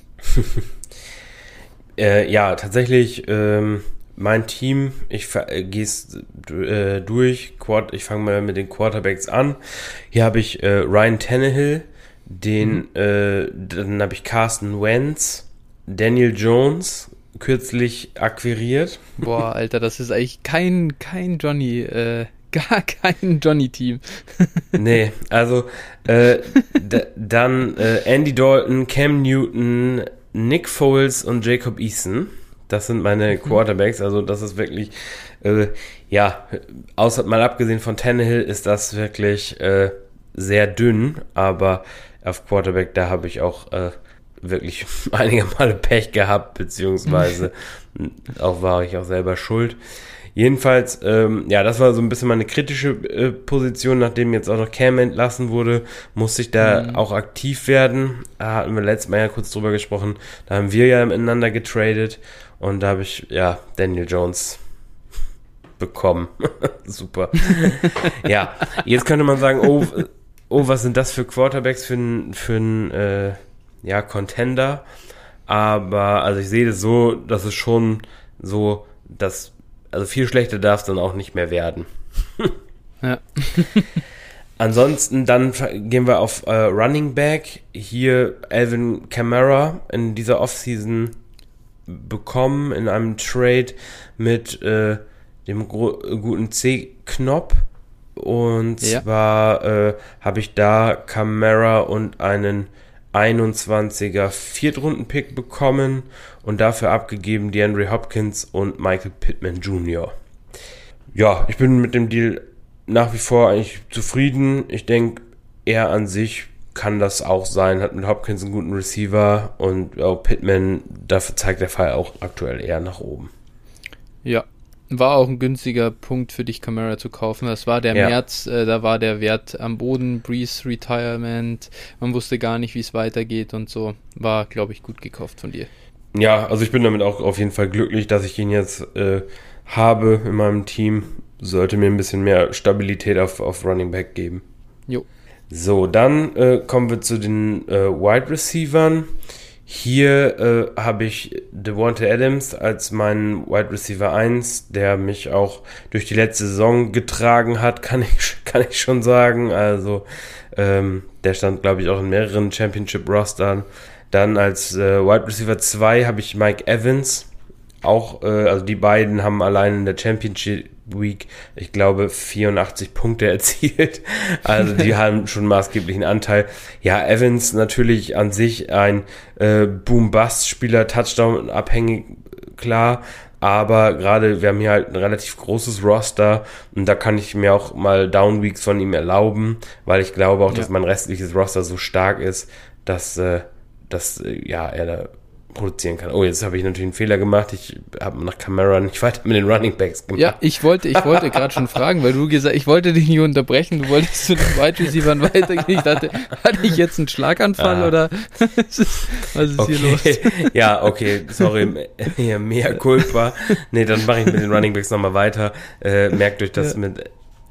<laughs> äh, ja, tatsächlich ähm, mein Team, ich äh, gehe es äh, durch. Quad, ich fange mal mit den Quarterbacks an. Hier habe ich äh, Ryan Tannehill, den, mhm. äh, dann habe ich Carsten Wentz, Daniel Jones, kürzlich akquiriert. Boah, Alter, das ist eigentlich kein, kein Johnny, äh, <laughs> gar kein Johnny-Team. <laughs> nee, also äh, dann äh, Andy Dalton, Cam Newton, Nick Foles und Jacob Eason. Das sind meine mhm. Quarterbacks. Also das ist wirklich, äh, ja, außer mal abgesehen von Tannehill ist das wirklich äh, sehr dünn. Aber auf Quarterback, da habe ich auch äh, wirklich <laughs> einige Male Pech gehabt, beziehungsweise <laughs> auch war ich auch selber schuld. Jedenfalls, ähm, ja, das war so ein bisschen meine kritische äh, Position, nachdem jetzt auch noch Cam entlassen wurde, musste ich da mhm. auch aktiv werden. Da hatten wir letztes Mal ja kurz drüber gesprochen. Da haben wir ja miteinander getradet und da habe ich, ja, Daniel Jones bekommen. <laughs> Super. ja, jetzt könnte man sagen, oh, oh, was sind das für Quarterbacks für ein, für ein äh, ja, Contender? Aber, also ich sehe das so, dass es schon so, dass also viel schlechter darf es dann auch nicht mehr werden. <laughs> ja. <laughs> Ansonsten dann gehen wir auf äh, Running Back. Hier Alvin Kamara in dieser Offseason bekommen in einem Trade mit äh, dem guten C-Knopf. Und ja. zwar äh, habe ich da Camara und einen 21er Viertrunden-Pick bekommen und dafür abgegeben DeAndre Hopkins und Michael Pittman Jr. Ja, ich bin mit dem Deal nach wie vor eigentlich zufrieden. Ich denke, er an sich kann das auch sein, hat mit Hopkins einen guten Receiver und auch Pittman, dafür zeigt der Fall auch aktuell eher nach oben. Ja, war auch ein günstiger Punkt für dich, Camara zu kaufen. Das war der ja. März, äh, da war der Wert am Boden, Breeze Retirement, man wusste gar nicht, wie es weitergeht und so. War, glaube ich, gut gekauft von dir. Ja, also ich bin damit auch auf jeden Fall glücklich, dass ich ihn jetzt äh, habe in meinem Team. Sollte mir ein bisschen mehr Stabilität auf, auf Running Back geben. Jo. So, dann äh, kommen wir zu den äh, Wide Receivern. Hier äh, habe ich Devonta Adams als meinen Wide Receiver 1, der mich auch durch die letzte Saison getragen hat, <laughs> kann ich, kann ich schon sagen. Also ähm, der stand, glaube ich, auch in mehreren Championship-Rostern. Dann als äh, Wide Receiver 2 habe ich Mike Evans. Auch, äh, also die beiden haben allein in der Championship Week, ich glaube, 84 Punkte <laughs> erzielt. Also die haben schon maßgeblichen Anteil. Ja, Evans natürlich an sich ein äh, Boom-Bust-Spieler, Touchdown abhängig, klar. Aber gerade, wir haben hier halt ein relativ großes Roster und da kann ich mir auch mal Down-Weeks von ihm erlauben, weil ich glaube auch, ja. dass mein restliches Roster so stark ist, dass, äh, dass äh, ja, er da produzieren kann. Oh, jetzt habe ich natürlich einen Fehler gemacht. Ich habe nach Camera nicht weiter mit den Running Backs gemacht. Ja, ich wollte, ich wollte gerade schon fragen, weil du gesagt, ich wollte dich nicht unterbrechen. Du wolltest zu den Wide Receivers weitergehen. Ich dachte, hatte ich jetzt einen Schlaganfall ah. oder was ist okay. hier los? Ja, okay, sorry, hier mehr Culpa. Nee, dann mache ich mit den Running Backs nochmal weiter. Äh, merkt euch das ja. mit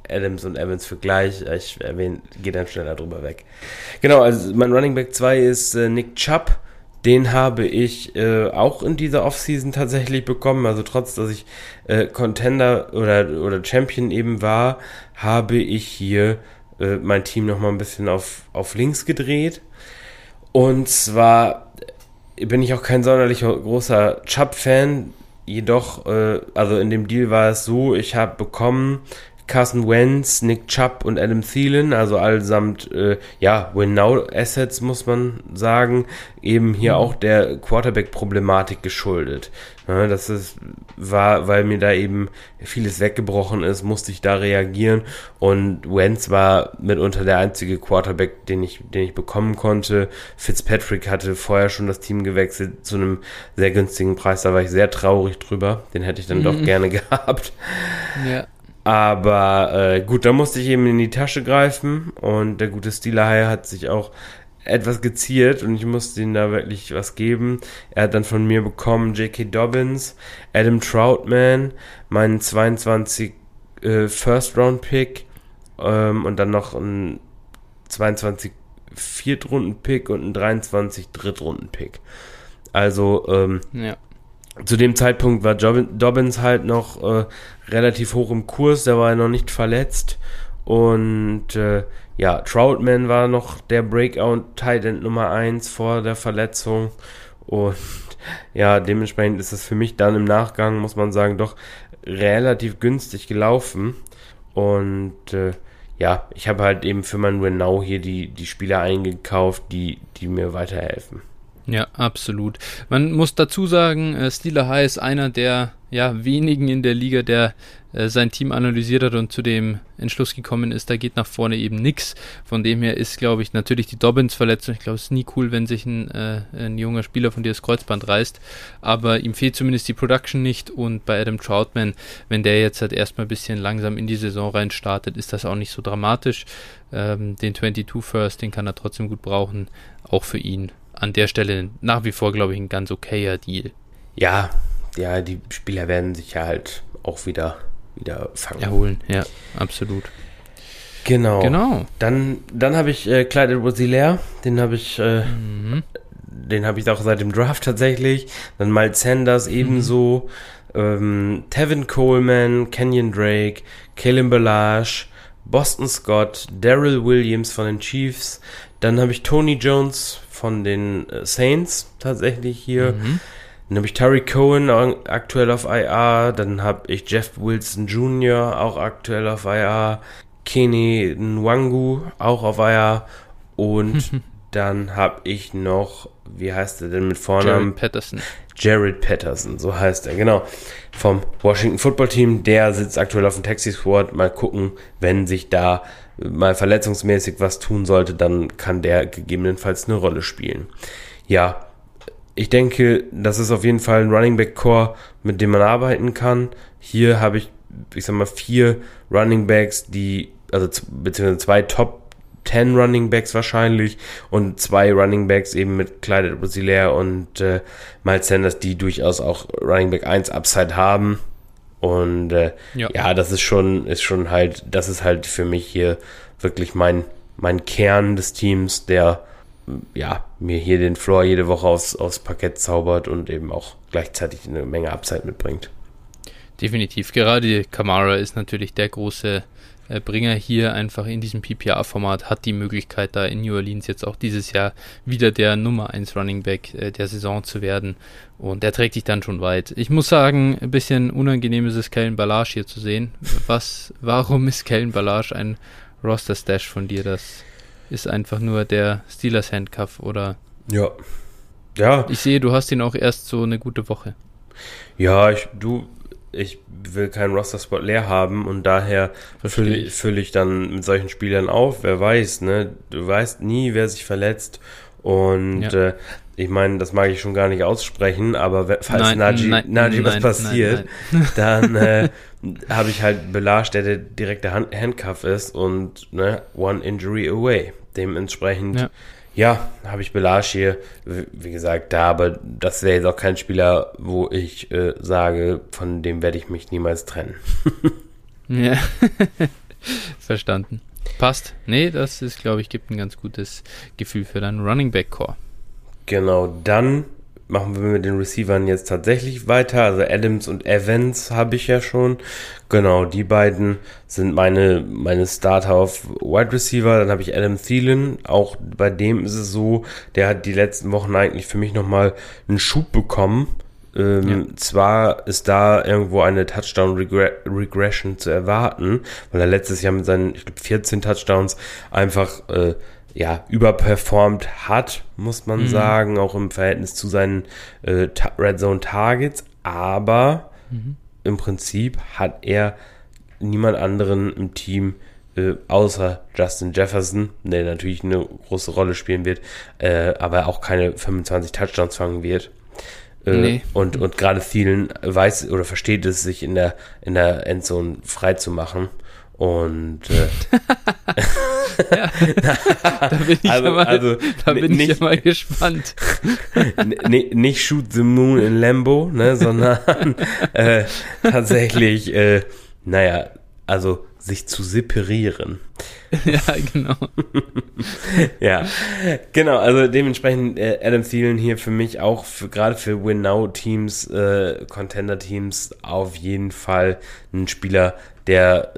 Adams und Evans für gleich. Ich erwähne, gehe dann schneller drüber weg. Genau, also mein Running Back 2 ist äh, Nick Chubb. Den habe ich äh, auch in dieser Offseason tatsächlich bekommen. Also trotz, dass ich äh, Contender oder, oder Champion eben war, habe ich hier äh, mein Team nochmal ein bisschen auf, auf links gedreht. Und zwar bin ich auch kein sonderlich großer Chubb-Fan. Jedoch, äh, also in dem Deal war es so, ich habe bekommen Carson Wentz, Nick Chubb und Adam Thielen, also allesamt, äh, ja, Win-Now-Assets, muss man sagen, eben hier mhm. auch der Quarterback-Problematik geschuldet. Ja, das ist, war, weil mir da eben vieles weggebrochen ist, musste ich da reagieren und Wentz war mitunter der einzige Quarterback, den ich, den ich bekommen konnte. Fitzpatrick hatte vorher schon das Team gewechselt zu einem sehr günstigen Preis, da war ich sehr traurig drüber. Den hätte ich dann mhm. doch gerne <laughs> gehabt. Ja. Aber äh, gut, da musste ich eben in die Tasche greifen und der gute Steeler hat sich auch etwas geziert und ich musste ihm da wirklich was geben. Er hat dann von mir bekommen J.K. Dobbins, Adam Troutman, meinen 22 äh, First Round Pick ähm, und dann noch ein 22 Viertrunden Pick und ein 23 Drittrunden Pick. Also ähm, ja zu dem Zeitpunkt war Dobbins halt noch äh, relativ hoch im Kurs, der war ja noch nicht verletzt. Und äh, ja, Troutman war noch der Breakout-Tight End Nummer 1 vor der Verletzung. Und ja, dementsprechend ist es für mich dann im Nachgang, muss man sagen, doch relativ günstig gelaufen. Und äh, ja, ich habe halt eben für mein Renault hier die, die Spieler eingekauft, die, die mir weiterhelfen. Ja, absolut. Man muss dazu sagen, äh, High ist einer der ja, wenigen in der Liga, der äh, sein Team analysiert hat und zu dem Entschluss gekommen ist, da geht nach vorne eben nichts. Von dem her ist, glaube ich, natürlich die Dobbins-Verletzung. Ich glaube, es ist nie cool, wenn sich ein, äh, ein junger Spieler von dir das Kreuzband reißt. Aber ihm fehlt zumindest die Production nicht. Und bei Adam Troutman, wenn der jetzt halt erstmal ein bisschen langsam in die Saison rein startet, ist das auch nicht so dramatisch. Ähm, den 22 First, den kann er trotzdem gut brauchen. Auch für ihn an der Stelle nach wie vor, glaube ich, ein ganz okayer Deal. Ja, ja, die Spieler werden sich ja halt auch wieder, wieder fangen. Erholen, ja, absolut. Genau. Genau. Dann, dann habe ich äh, Clyde edwards den habe ich, äh, mhm. den habe ich auch seit dem Draft tatsächlich. Dann Miles Sanders mhm. ebenso. Ähm, Tevin Coleman, Kenyon Drake, Kalen Balage, Boston Scott, Daryl Williams von den Chiefs. Dann habe ich Tony Jones von den äh, Saints tatsächlich hier. Mhm. Dann habe ich Terry Cohen aktuell auf IR. Dann habe ich Jeff Wilson Jr. auch aktuell auf IR. Kenny Nwangu auch auf IR. Und <laughs> dann habe ich noch, wie heißt er denn mit Vornamen? Jared Patterson. Jared Patterson, so heißt er, genau. Vom Washington Football Team. Der sitzt aktuell auf dem Taxi Squad. Mal gucken, wenn sich da mal verletzungsmäßig was tun sollte, dann kann der gegebenenfalls eine Rolle spielen. Ja, ich denke, das ist auf jeden Fall ein Running Back Core, mit dem man arbeiten kann. Hier habe ich, ich sag mal, vier Running Backs, die, also beziehungsweise zwei Top 10 Running Backs wahrscheinlich und zwei Running Backs eben mit Clyde Brasilaire und äh, Miles Sanders, die durchaus auch Running Back 1 Upside haben. Und äh, ja. ja, das ist schon, ist schon halt, das ist halt für mich hier wirklich mein, mein Kern des Teams, der ja, mir hier den Floor jede Woche aufs, aufs Parkett zaubert und eben auch gleichzeitig eine Menge Upside mitbringt. Definitiv. Gerade Kamara ist natürlich der große Bringer hier einfach in diesem PPR-Format, hat die Möglichkeit, da in New Orleans jetzt auch dieses Jahr wieder der Nummer 1 Running Back äh, der Saison zu werden. Und der trägt sich dann schon weit. Ich muss sagen, ein bisschen unangenehm ist es, Kellen Balage hier zu sehen. Was, warum ist Kellen Balage ein Roster-Stash von dir? Das ist einfach nur der Steelers Handcuff, oder? Ja. Ja. Ich sehe, du hast ihn auch erst so eine gute Woche. Ja, ich, du, ich will keinen Roster-Spot leer haben und daher fülle füll ich dann mit solchen Spielern auf. Wer weiß, ne? Du weißt nie, wer sich verletzt. Und ja. äh, ich meine, das mag ich schon gar nicht aussprechen, aber falls nein, Naji, nein, Naji was passiert, nein, <laughs> dann äh, habe ich halt Belage, der der direkte Hand Handcuff ist und ne, one injury away. Dementsprechend ja ja, habe ich Belage hier, wie gesagt, da, aber das wäre jetzt auch kein Spieler, wo ich äh, sage, von dem werde ich mich niemals trennen. <laughs> ja. <laughs> Verstanden. Passt. Nee, das ist, glaube ich, gibt ein ganz gutes Gefühl für deinen Running Back Core. Genau, dann machen wir mit den Receivern jetzt tatsächlich weiter. Also Adams und Evans habe ich ja schon. Genau, die beiden sind meine, meine Starter auf Wide Receiver. Dann habe ich Adam Thielen. Auch bei dem ist es so, der hat die letzten Wochen eigentlich für mich nochmal einen Schub bekommen. Ähm, ja. Zwar ist da irgendwo eine Touchdown-Regression zu erwarten, weil er letztes Jahr mit seinen, ich glaube, 14 Touchdowns einfach äh, ja, überperformt hat, muss man mhm. sagen, auch im Verhältnis zu seinen äh, Red Zone Targets. Aber mhm. im Prinzip hat er niemand anderen im Team äh, außer Justin Jefferson, der natürlich eine große Rolle spielen wird, äh, aber auch keine 25 Touchdowns fangen wird. Äh, nee. Und, und gerade vielen weiß oder versteht es, sich in der, in der Endzone frei zu machen. Und äh, <laughs> ja, da bin ich, also, ja, mal, also, da bin nicht, ich ja mal gespannt. <laughs> nicht Shoot the Moon in Lambo, ne, sondern äh, tatsächlich, äh, naja, also sich zu separieren. <laughs> ja, genau. ja, genau. Also dementsprechend äh, Adam Thielen hier für mich auch für, gerade für Win-Now-Teams, äh, Contender-Teams auf jeden Fall ein Spieler, der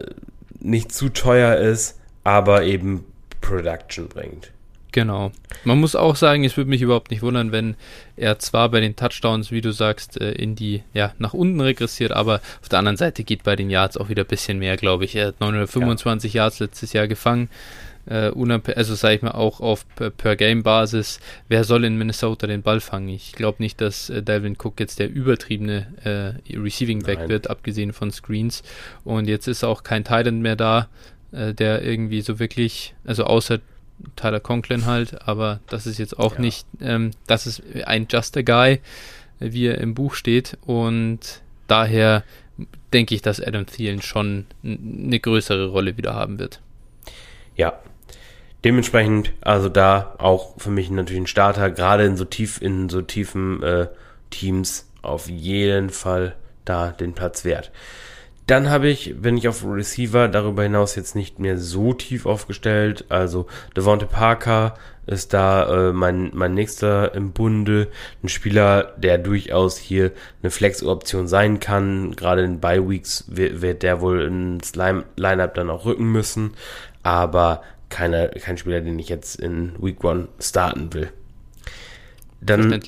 nicht zu teuer ist, aber eben Production bringt. Genau. Man muss auch sagen, es würde mich überhaupt nicht wundern, wenn er zwar bei den Touchdowns, wie du sagst, äh, in die, ja, nach unten regressiert, aber auf der anderen Seite geht bei den Yards auch wieder ein bisschen mehr, glaube ich. Er hat 925 ja. Yards letztes Jahr gefangen. Uh, also sage ich mal auch auf Per-Game-Basis, wer soll in Minnesota den Ball fangen? Ich glaube nicht, dass äh, Dalvin Cook jetzt der übertriebene äh, Receiving Back Nein. wird, abgesehen von Screens. Und jetzt ist auch kein Titan mehr da, äh, der irgendwie so wirklich, also außer Tyler Conklin halt, aber das ist jetzt auch ja. nicht, ähm, das ist ein Just a Guy, wie er im Buch steht. Und daher denke ich, dass Adam Thielen schon eine größere Rolle wieder haben wird. Ja, dementsprechend, also da auch für mich natürlich ein Starter, gerade in so tief, in so tiefen äh, Teams auf jeden Fall da den Platz wert. Dann habe ich, wenn ich auf Receiver darüber hinaus jetzt nicht mehr so tief aufgestellt, also Devonte Parker ist da äh, mein, mein nächster im Bunde, ein Spieler, der durchaus hier eine Flex-Option sein kann. Gerade in Bye Weeks wird, wird der wohl ins Line-Up dann auch rücken müssen, aber keine, kein Spieler, den ich jetzt in Week One starten will. Dann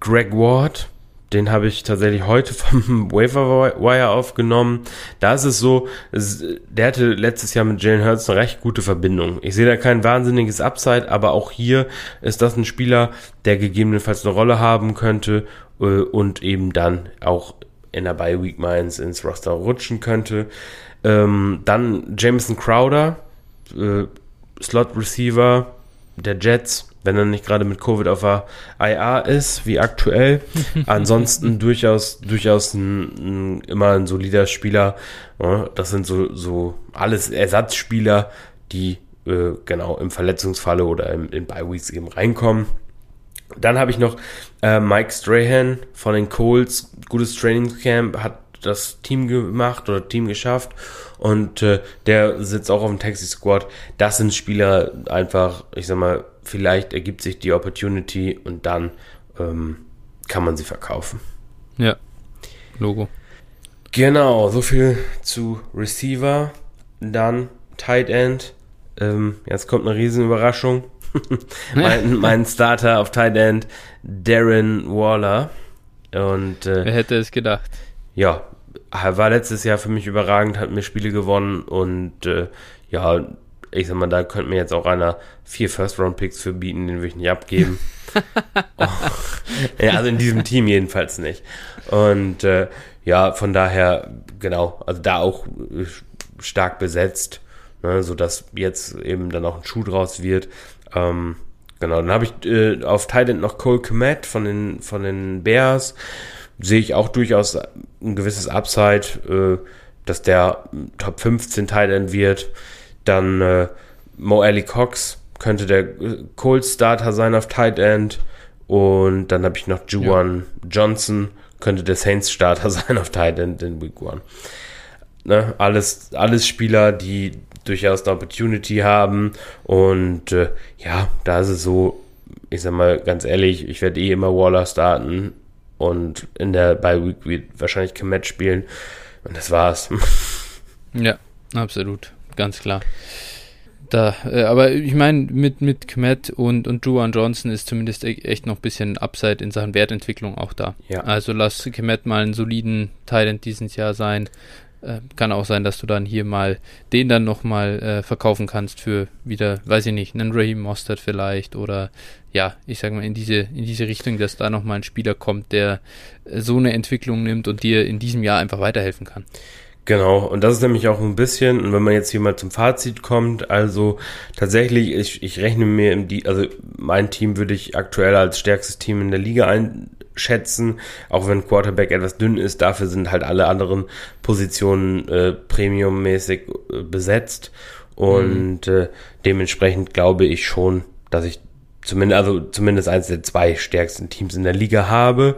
Greg Ward, den habe ich tatsächlich heute vom <laughs> Waiver Wire aufgenommen. Da ist es so, der hatte letztes Jahr mit Jalen Hurts eine recht gute Verbindung. Ich sehe da kein wahnsinniges Upside, aber auch hier ist das ein Spieler, der gegebenenfalls eine Rolle haben könnte äh, und eben dann auch in der Bye Week Mainz ins Roster rutschen könnte. Ähm, dann Jameson Crowder, äh, Slot Receiver der Jets, wenn er nicht gerade mit Covid auf der IA ist, wie aktuell. <laughs> Ansonsten durchaus, durchaus ein, ein, immer ein solider Spieler. Das sind so, so alles Ersatzspieler, die äh, genau im Verletzungsfalle oder im, in Bye Weeks eben reinkommen. Dann habe ich noch äh, Mike Strahan von den Colts, gutes Trainingscamp, hat das Team gemacht oder Team geschafft und äh, der sitzt auch auf dem Taxi Squad. Das sind Spieler einfach, ich sag mal, vielleicht ergibt sich die Opportunity und dann ähm, kann man sie verkaufen. Ja, Logo. Genau, so viel zu Receiver. Dann Tight End. Ähm, jetzt kommt eine riesen Überraschung. <laughs> mein, <laughs> mein, Starter auf Tight End, Darren Waller. Und, äh, Wer hätte es gedacht? Ja, war letztes Jahr für mich überragend, hat mir Spiele gewonnen und äh, ja, ich sag mal, da könnte mir jetzt auch einer vier First-Round-Picks für bieten, den würde ich nicht abgeben. <laughs> oh. ja, also in diesem Team jedenfalls nicht. Und äh, ja, von daher, genau, also da auch äh, stark besetzt, ne, sodass jetzt eben dann auch ein Schuh draus wird. Ähm, genau, dann habe ich äh, auf Thailand noch Cole Komet von den, von den Bears sehe ich auch durchaus ein gewisses Upside, äh, dass der Top 15 Tight wird. Dann äh, Mo Ali Cox könnte der Cold Starter sein auf Tight End. Und dann habe ich noch Juwan ja. Johnson, könnte der Saints Starter <laughs> sein auf Tight End in Week 1. ne, alles, alles Spieler, die durchaus eine Opportunity haben. Und äh, ja, da ist es so, ich sag mal ganz ehrlich, ich werde eh immer Waller starten und in der Bye Week wird wahrscheinlich Kemet spielen. Und das war's. <laughs> Ja, absolut. Ganz klar. Da, äh, aber ich meine, mit, mit Kmet und, und Juan Johnson ist zumindest e-, echt noch ein bisschen Upside in Sachen Wertentwicklung auch da. Ja. Also lass Kmet mal einen soliden Talent dieses Jahr sein. Äh, kann auch sein, dass du dann hier mal den dann nochmal äh, verkaufen kannst für wieder, weiß ich nicht, einen Raheem Mostert vielleicht oder ja, ich sag mal in diese, in diese Richtung, dass da nochmal ein Spieler kommt, der äh, so eine Entwicklung nimmt und dir in diesem Jahr einfach weiterhelfen kann. Genau, und das ist nämlich auch ein bisschen, und wenn man jetzt hier mal zum Fazit kommt, also tatsächlich, ich, ich rechne mir im, also mein Team würde ich aktuell als stärkstes Team in der Liga einschätzen, auch wenn Quarterback etwas dünn ist, dafür sind halt alle anderen Positionen äh, premiummäßig äh, besetzt und mhm. äh, dementsprechend glaube ich schon, dass ich zumindest, also zumindest eins der zwei stärksten Teams in der Liga habe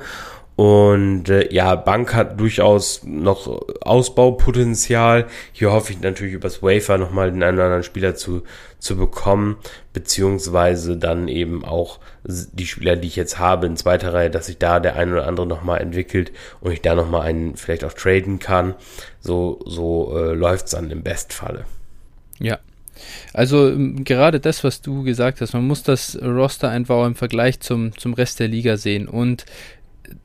und äh, ja, Bank hat durchaus noch Ausbaupotenzial. Hier hoffe ich natürlich übers Wafer nochmal den einen oder anderen Spieler zu, zu bekommen, beziehungsweise dann eben auch die Spieler, die ich jetzt habe in zweiter Reihe, dass sich da der ein oder andere nochmal entwickelt und ich da nochmal einen vielleicht auch traden kann. So, so äh, läuft's dann im Bestfalle. Ja, also ähm, gerade das, was du gesagt hast, man muss das Roster einfach im Vergleich zum, zum Rest der Liga sehen. Und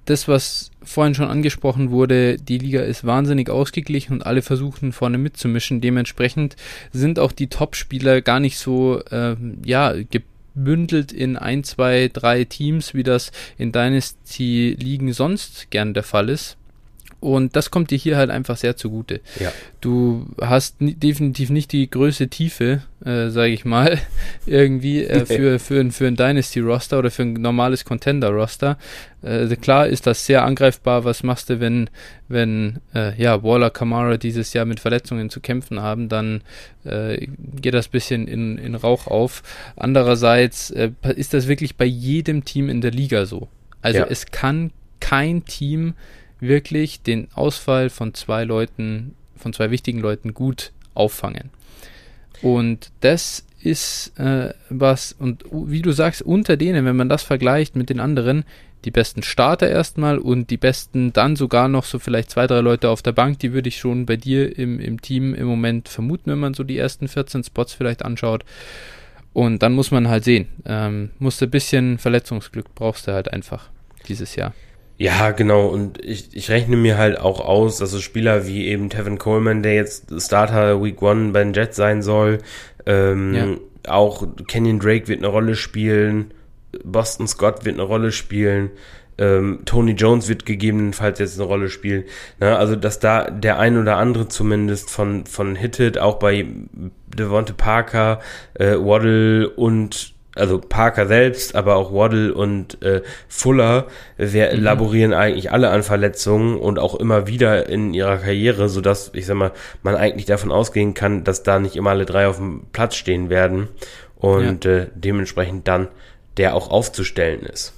das, was vorhin schon angesprochen wurde, die Liga ist wahnsinnig ausgeglichen und alle versuchen vorne mitzumischen. Dementsprechend sind auch die Top-Spieler gar nicht so, äh, ja, gebündelt in ein, zwei, drei Teams, wie das in Dynasty-Ligen sonst gern der Fall ist. Und das kommt dir hier halt einfach sehr zugute. Ja. Du hast definitiv nicht die größte Tiefe, äh, sage ich mal, <laughs> irgendwie äh, für, für, ein, für ein Dynasty-Roster oder für ein normales Contender-Roster. Äh, klar ist das sehr angreifbar. Was machst du, wenn, wenn äh, ja, Waller, Kamara dieses Jahr mit Verletzungen zu kämpfen haben, dann äh, geht das bisschen in, in Rauch auf. Andererseits äh, ist das wirklich bei jedem Team in der Liga so. Also ja. es kann kein Team wirklich den Ausfall von zwei Leuten, von zwei wichtigen Leuten gut auffangen. Und das ist äh, was, und wie du sagst, unter denen, wenn man das vergleicht mit den anderen, die besten Starter erstmal und die besten dann sogar noch so vielleicht zwei, drei Leute auf der Bank, die würde ich schon bei dir im, im Team im Moment vermuten, wenn man so die ersten 14 Spots vielleicht anschaut. Und dann muss man halt sehen, ähm, musst ein bisschen Verletzungsglück brauchst du halt einfach dieses Jahr. Ja, genau. Und ich, ich rechne mir halt auch aus, dass so Spieler wie eben Tevin Coleman, der jetzt Starter Week One bei den Jets sein soll, ähm, ja. auch Kenyon Drake wird eine Rolle spielen, Boston Scott wird eine Rolle spielen, ähm, Tony Jones wird gegebenenfalls jetzt eine Rolle spielen. Ne? Also, dass da der ein oder andere zumindest von, von Hitted, auch bei Devonte Parker, äh, Waddle und also Parker selbst, aber auch Waddle und äh, Fuller, wir mhm. laborieren eigentlich alle an Verletzungen und auch immer wieder in ihrer Karriere, so dass ich sag mal, man eigentlich davon ausgehen kann, dass da nicht immer alle drei auf dem Platz stehen werden und ja. äh, dementsprechend dann der auch aufzustellen ist.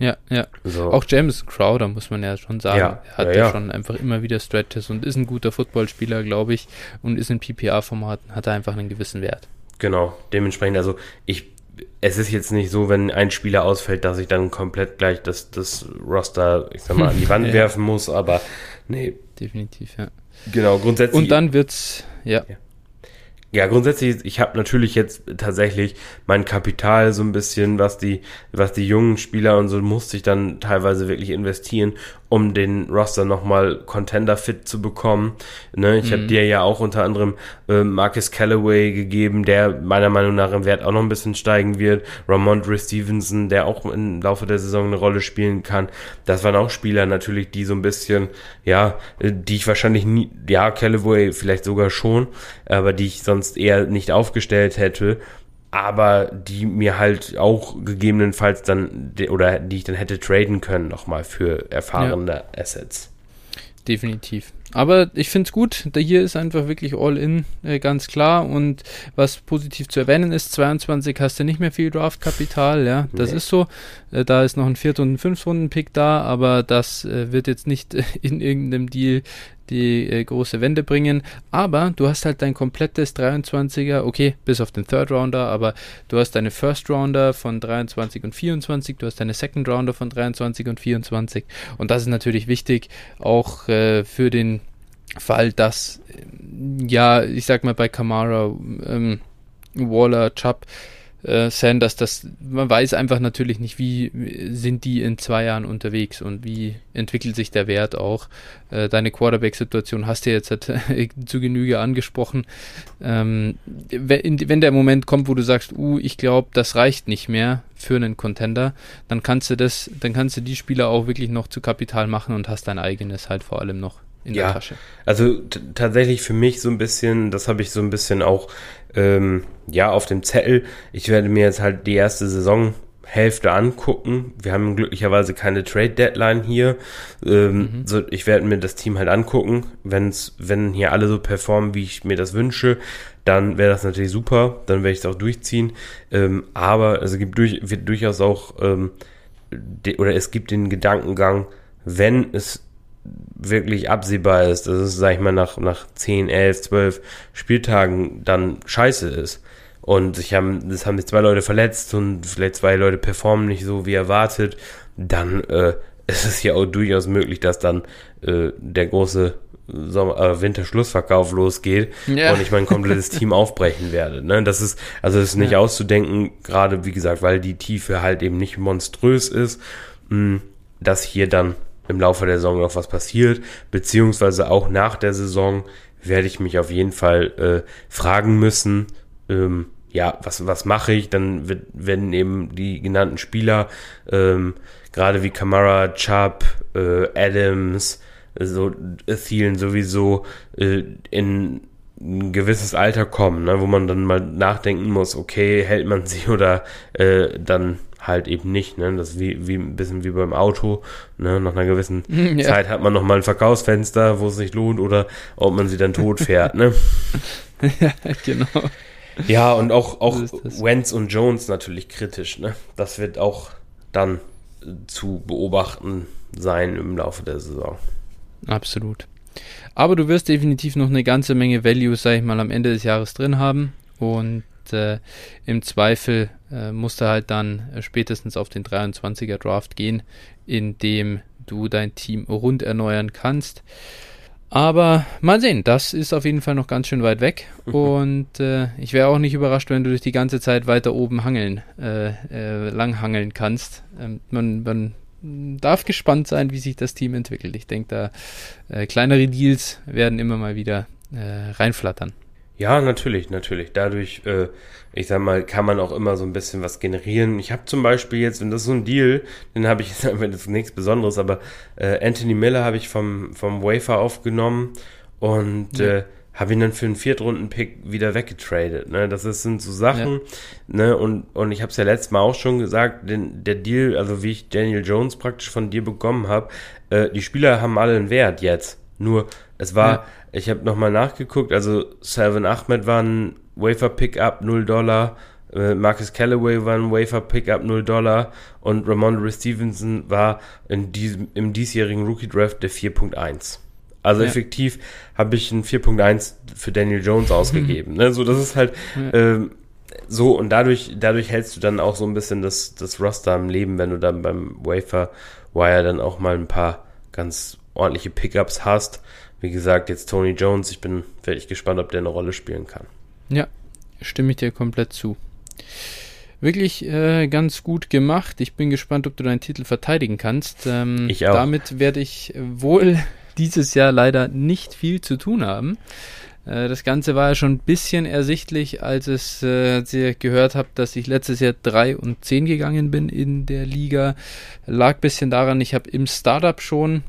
Ja, ja. So. Auch James Crowder muss man ja schon sagen. Ja, er hat ja, ja, schon einfach immer wieder Stretches und ist ein guter Footballspieler, glaube ich, und ist in PPA-Formaten, hat er einfach einen gewissen Wert. Genau, dementsprechend, also ich es ist jetzt nicht so, wenn ein Spieler ausfällt, dass ich dann komplett gleich das, das Roster, ich sag mal, an die Wand <laughs> ja. werfen muss, aber nee. Definitiv, ja. Genau, grundsätzlich. Und dann wird's, ja. ja. Ja, grundsätzlich, ich habe natürlich jetzt tatsächlich mein Kapital so ein bisschen, was die, was die jungen Spieler und so musste ich dann teilweise wirklich investieren, um den Roster nochmal Contender-fit zu bekommen. Ne, ich mhm. habe dir ja auch unter anderem äh, Marcus Callaway gegeben, der meiner Meinung nach im Wert auch noch ein bisschen steigen wird. Ramondre Stevenson, der auch im Laufe der Saison eine Rolle spielen kann. Das waren auch Spieler natürlich, die so ein bisschen, ja, die ich wahrscheinlich nie, ja, Callaway vielleicht sogar schon, aber die ich sonst eher nicht aufgestellt hätte aber die mir halt auch gegebenenfalls dann oder die ich dann hätte traden können nochmal für erfahrene ja. Assets. Definitiv. aber ich finde es gut. Da hier ist einfach wirklich All-In äh, ganz klar. Und was positiv zu erwähnen ist, 22 hast du nicht mehr viel Draft-Kapital, ja, das nee. ist so. Äh, da ist noch ein Viert- und ein Fünf-Runden-Pick da, aber das äh, wird jetzt nicht <laughs> in irgendeinem Deal die äh, große Wende bringen. Aber du hast halt dein komplettes 23er, okay, bis auf den Third Rounder, aber du hast deine First Rounder von 23 und 24, du hast deine Second Rounder von 23 und 24. Und das ist natürlich wichtig, auch äh, für den Fall, dass, äh, ja, ich sag mal bei Kamara, ähm, Waller, Chubb, äh, Sanders, das, man weiß einfach natürlich nicht, wie sind die in zwei Jahren unterwegs und wie entwickelt sich der Wert auch. Äh, deine Quarterback-Situation hast du jetzt halt, <laughs> zu Genüge angesprochen. Ähm, wenn, wenn der Moment kommt, wo du sagst, uh, ich glaube, das reicht nicht mehr für einen Contender, dann kannst du das, dann kannst du die Spieler auch wirklich noch zu Kapital machen und hast dein eigenes halt vor allem noch in ja, der Tasche. Also tatsächlich für mich so ein bisschen, das habe ich so ein bisschen auch ähm, ja auf dem Zettel. Ich werde mir jetzt halt die erste Saisonhälfte angucken. Wir haben glücklicherweise keine Trade Deadline hier. Ähm, mhm. so, ich werde mir das Team halt angucken. Wenn's, wenn hier alle so performen, wie ich mir das wünsche, dann wäre das natürlich super. Dann werde ich es auch durchziehen. Ähm, aber es gibt durch, wird durchaus auch ähm, oder es gibt den Gedankengang, wenn es wirklich absehbar ist, dass es, sag ich mal, nach, nach 10, 11, 12 Spieltagen dann scheiße ist. Und sich haben, das haben sich zwei Leute verletzt und vielleicht zwei Leute performen nicht so wie erwartet, dann äh, <laughs> ist es ja auch durchaus möglich, dass dann äh, der große Sommer, äh, Winterschlussverkauf losgeht ja. und ich mein komplettes Team <laughs> aufbrechen werde. Ne? Das ist, also das ist nicht ja. auszudenken, gerade wie gesagt, weil die Tiefe halt eben nicht monströs ist, mh, hm, dass hier dann im Laufe der Saison noch was passiert, beziehungsweise auch nach der Saison werde ich mich auf jeden Fall äh, fragen müssen, ähm, ja, was, was mache ich? Dann wird, werden eben die genannten Spieler, ähm, gerade wie Kamara, Chubb, äh, Adams, so Thielen sowieso äh, in ein gewisses Alter kommen, ne, wo man dann mal nachdenken muss, okay, hält man sie <laughs> oder äh, dann halt eben nicht. Ne? Das ist wie, wie ein bisschen wie beim Auto. Ne? Nach einer gewissen <laughs> ja. Zeit hat man noch mal ein Verkaufsfenster, wo es sich lohnt oder ob man sie dann tot fährt. ne? <laughs> ja, genau. Ja, und auch, auch Wentz und Jones natürlich kritisch. Ne? Das wird auch dann zu beobachten sein im Laufe der Saison. Absolut. Aber du wirst definitiv noch eine ganze Menge Values, sag ich mal, am Ende des Jahres drin haben. Und äh, im Zweifel äh, musst du halt dann äh, spätestens auf den 23er Draft gehen, in dem du dein Team rund erneuern kannst. Aber mal sehen, das ist auf jeden Fall noch ganz schön weit weg. Mhm. Und äh, ich wäre auch nicht überrascht, wenn du dich die ganze Zeit weiter oben hangeln, äh, äh, lang hangeln kannst. Ähm, man, man darf gespannt sein, wie sich das Team entwickelt. Ich denke, da äh, kleinere Deals werden immer mal wieder äh, reinflattern. Ja, natürlich, natürlich. Dadurch, äh, ich sag mal, kann man auch immer so ein bisschen was generieren. Ich habe zum Beispiel jetzt, und das ist so ein Deal, den habe ich <laughs> jetzt, das ist nichts Besonderes, aber äh, Anthony Miller habe ich vom, vom Wafer aufgenommen und ja. äh, habe ihn dann für einen Viertrunden-Pick wieder weggetradet. Ne? Das ist, sind so Sachen, ja. ne? Und, und ich habe es ja letztes Mal auch schon gesagt, den, der Deal, also wie ich Daniel Jones praktisch von dir bekommen habe, äh, die Spieler haben alle einen Wert jetzt. Nur, es war, ja. Ich habe nochmal nachgeguckt, also Salvin Ahmed war ein Wafer Pickup 0 Dollar, äh, Marcus Callaway war ein Wafer Pickup 0 Dollar und Ramondre Stevenson war in diesem, im diesjährigen Rookie Draft der 4.1. Also ja. effektiv habe ich ein 4.1 für Daniel Jones <laughs> ausgegeben. ne? So, das ist halt ja. ähm, so und dadurch, dadurch hältst du dann auch so ein bisschen das, das Roster am Leben, wenn du dann beim Wafer Wire dann auch mal ein paar ganz ordentliche Pickups hast. Wie gesagt, jetzt Tony Jones, ich bin wirklich gespannt, ob der eine Rolle spielen kann. Ja, stimme ich dir komplett zu. Wirklich äh, ganz gut gemacht. Ich bin gespannt, ob du deinen Titel verteidigen kannst. Ähm, ich auch. Damit werde ich wohl <laughs> dieses Jahr leider nicht viel zu tun haben. Äh, das Ganze war ja schon ein bisschen ersichtlich, als es äh, gehört habt, dass ich letztes Jahr 3 und 10 gegangen bin in der Liga. Lag ein bisschen daran, ich habe im Startup schon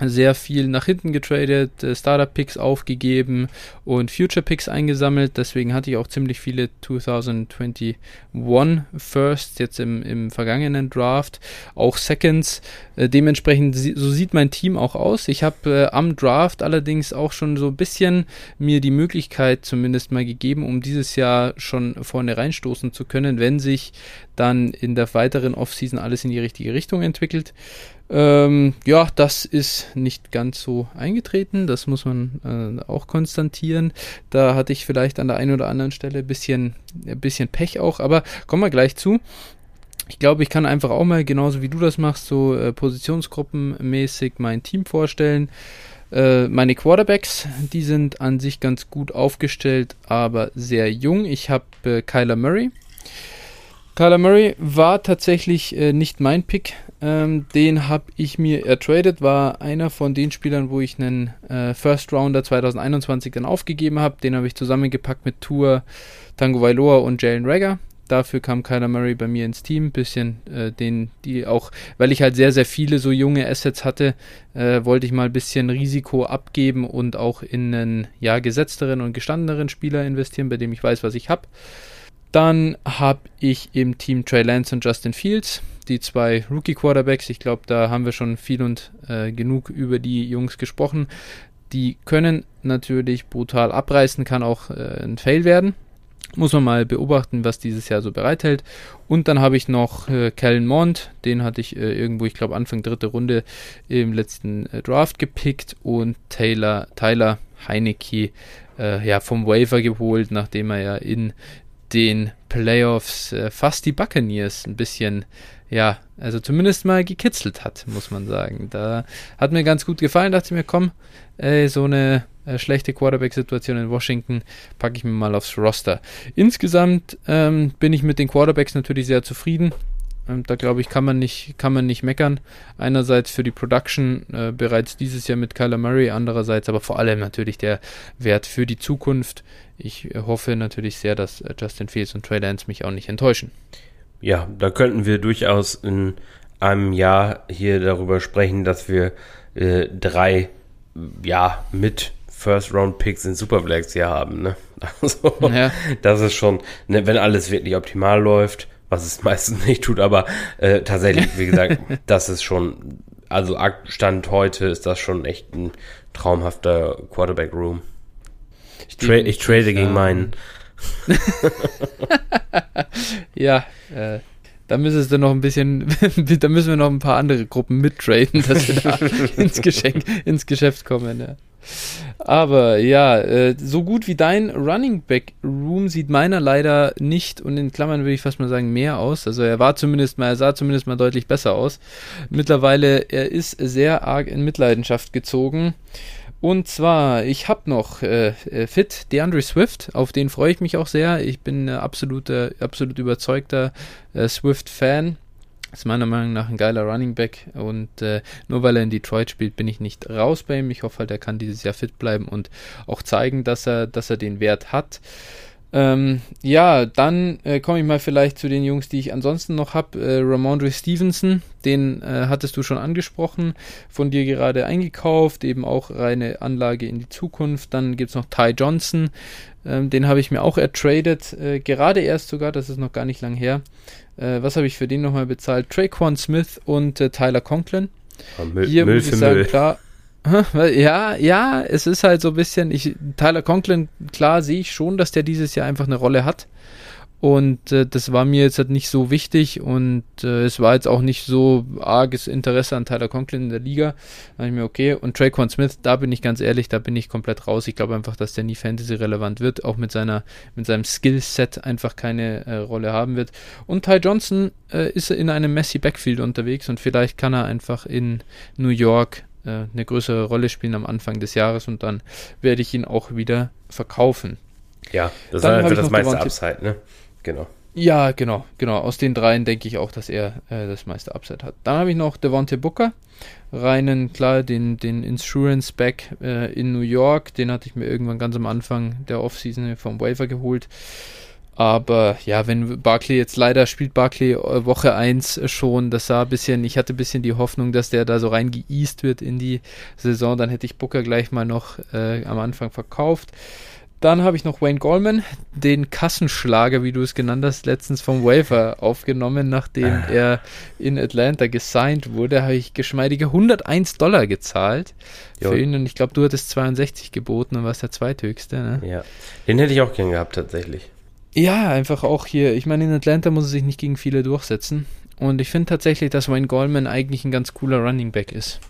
sehr viel nach hinten getradet, äh, Startup-Picks aufgegeben und Future-Picks eingesammelt. Deswegen hatte ich auch ziemlich viele 2021 Firsts jetzt im, im vergangenen Draft, auch Seconds. Äh, dementsprechend, so sieht mein Team auch aus. Ich habe äh, am Draft allerdings auch schon so ein bisschen mir die Möglichkeit zumindest mal gegeben, um dieses Jahr schon vorne reinstoßen zu können, wenn sich dann in der weiteren Offseason alles in die richtige Richtung entwickelt. Ähm, ja, das ist nicht ganz so eingetreten, das muss man äh, auch konstatieren. Da hatte ich vielleicht an der einen oder anderen Stelle ein bisschen, ein bisschen Pech auch, aber kommen wir gleich zu. Ich glaube, ich kann einfach auch mal, genauso wie du das machst, so äh, positionsgruppenmäßig mein Team vorstellen. Äh, meine Quarterbacks, die sind an sich ganz gut aufgestellt, aber sehr jung. Ich habe äh, Kyler Murray. Kyler Murray war tatsächlich äh, nicht mein Pick ähm, den habe ich mir ertradet, war einer von den Spielern, wo ich einen äh, First Rounder 2021 dann aufgegeben habe. Den habe ich zusammengepackt mit Tour, Tango Vailoa und Jalen Rager. Dafür kam Kyler Murray bei mir ins Team. Bisschen äh, den, die auch, weil ich halt sehr, sehr viele so junge Assets hatte, äh, wollte ich mal ein bisschen Risiko abgeben und auch in einen ja, gesetzteren und gestandeneren Spieler investieren, bei dem ich weiß, was ich habe. Dann habe ich im Team Trey Lance und Justin Fields, die zwei Rookie-Quarterbacks. Ich glaube, da haben wir schon viel und äh, genug über die Jungs gesprochen. Die können natürlich brutal abreißen, kann auch äh, ein Fail werden. Muss man mal beobachten, was dieses Jahr so bereithält. Und dann habe ich noch äh, Kellen Mond, den hatte ich äh, irgendwo, ich glaube Anfang dritte Runde im letzten äh, Draft gepickt und Taylor, Tyler Heinecke äh, ja, vom Waiver geholt, nachdem er ja in den Playoffs äh, fast die Buccaneers ein bisschen, ja, also zumindest mal gekitzelt hat, muss man sagen. Da hat mir ganz gut gefallen, dachte ich mir, komm, ey, so eine äh, schlechte Quarterback-Situation in Washington packe ich mir mal aufs Roster. Insgesamt ähm, bin ich mit den Quarterbacks natürlich sehr zufrieden. Ähm, da glaube ich, kann man nicht, kann man nicht meckern. Einerseits für die Production äh, bereits dieses Jahr mit Kyler Murray, andererseits aber vor allem natürlich der Wert für die Zukunft. Ich äh, hoffe natürlich sehr, dass äh, Justin Fields und Trey Lance mich auch nicht enttäuschen. Ja, da könnten wir durchaus in einem Jahr hier darüber sprechen, dass wir äh, drei, ja, mit First Round Picks in Superflex hier haben. Ne? <laughs> Also, ja. das ist schon, ne, wenn alles wirklich optimal läuft, was es <laughs> meistens nicht tut, aber äh, tatsächlich, wie gesagt, <laughs> das ist schon, also Stand heute ist das schon echt ein traumhafter Quarterback Room. Ich, tra ich trade gegen meinen. <laughs> ja, äh, da müsstest du noch ein bisschen, <laughs> da müssen wir noch ein paar andere Gruppen mittraden, dass wir da <laughs> ins, Geschenk, ins Geschäft kommen. Ja. Aber ja, äh, so gut wie dein Running Back Room sieht meiner leider nicht und in Klammern würde ich fast mal sagen mehr aus. Also er war zumindest mal, er sah zumindest mal deutlich besser aus. Mittlerweile, er ist sehr arg in Mitleidenschaft gezogen. Und zwar, ich habe noch äh, äh Fit DeAndre Swift, auf den freue ich mich auch sehr. Ich bin äh, absoluter, absolut überzeugter äh, Swift-Fan. Ist meiner Meinung nach ein geiler Running Back und äh, nur weil er in Detroit spielt, bin ich nicht raus bei ihm. Ich hoffe halt, er kann dieses Jahr fit bleiben und auch zeigen, dass er, dass er den Wert hat. Ähm, ja, dann äh, komme ich mal vielleicht zu den Jungs, die ich ansonsten noch habe. Äh, Ramondre Stevenson, den äh, hattest du schon angesprochen, von dir gerade eingekauft, eben auch reine Anlage in die Zukunft. Dann gibt es noch Ty Johnson, ähm, den habe ich mir auch ertradet, äh, gerade erst sogar, das ist noch gar nicht lang her. Äh, was habe ich für den nochmal bezahlt? Traquan Smith und äh, Tyler Conklin. Ja, Müll, Hier Müll muss ich sagen, Müll. klar, ja, ja, es ist halt so ein bisschen, ich, Tyler Conklin, klar sehe ich schon, dass der dieses Jahr einfach eine Rolle hat. Und äh, das war mir jetzt halt nicht so wichtig und äh, es war jetzt auch nicht so arges Interesse an Tyler Conklin in der Liga. Da ich mir, okay. Und Traquan Smith, da bin ich ganz ehrlich, da bin ich komplett raus. Ich glaube einfach, dass der nie Fantasy relevant wird, auch mit seiner, mit seinem Skillset einfach keine äh, Rolle haben wird. Und Ty Johnson äh, ist in einem Messi Backfield unterwegs und vielleicht kann er einfach in New York äh, eine größere Rolle spielen am Anfang des Jahres und dann werde ich ihn auch wieder verkaufen. Ja, das dann ist einfach das meiste Upside, ne? Genau. Ja, genau, genau. Aus den dreien denke ich auch, dass er äh, das meiste Upside hat. Dann habe ich noch Devonte Booker, reinen, klar, den, den Insurance Back äh, in New York. Den hatte ich mir irgendwann ganz am Anfang der Offseason vom Waiver geholt. Aber ja, wenn Barkley jetzt leider spielt Barkley äh, Woche 1 schon, das sah ein bisschen, ich hatte ein bisschen die Hoffnung, dass der da so reingeeast wird in die Saison, dann hätte ich Booker gleich mal noch äh, am Anfang verkauft. Dann habe ich noch Wayne Goldman, den Kassenschlager, wie du es genannt hast, letztens vom Wafer aufgenommen, nachdem ah. er in Atlanta gesigned wurde, habe ich geschmeidige 101 Dollar gezahlt jo. für ihn und ich glaube, du hattest 62 geboten und warst der zweithöchste. Ne? Ja, den hätte ich auch gern gehabt tatsächlich. Ja, einfach auch hier. Ich meine, in Atlanta muss er sich nicht gegen viele durchsetzen und ich finde tatsächlich, dass Wayne Goldman eigentlich ein ganz cooler Running Back ist.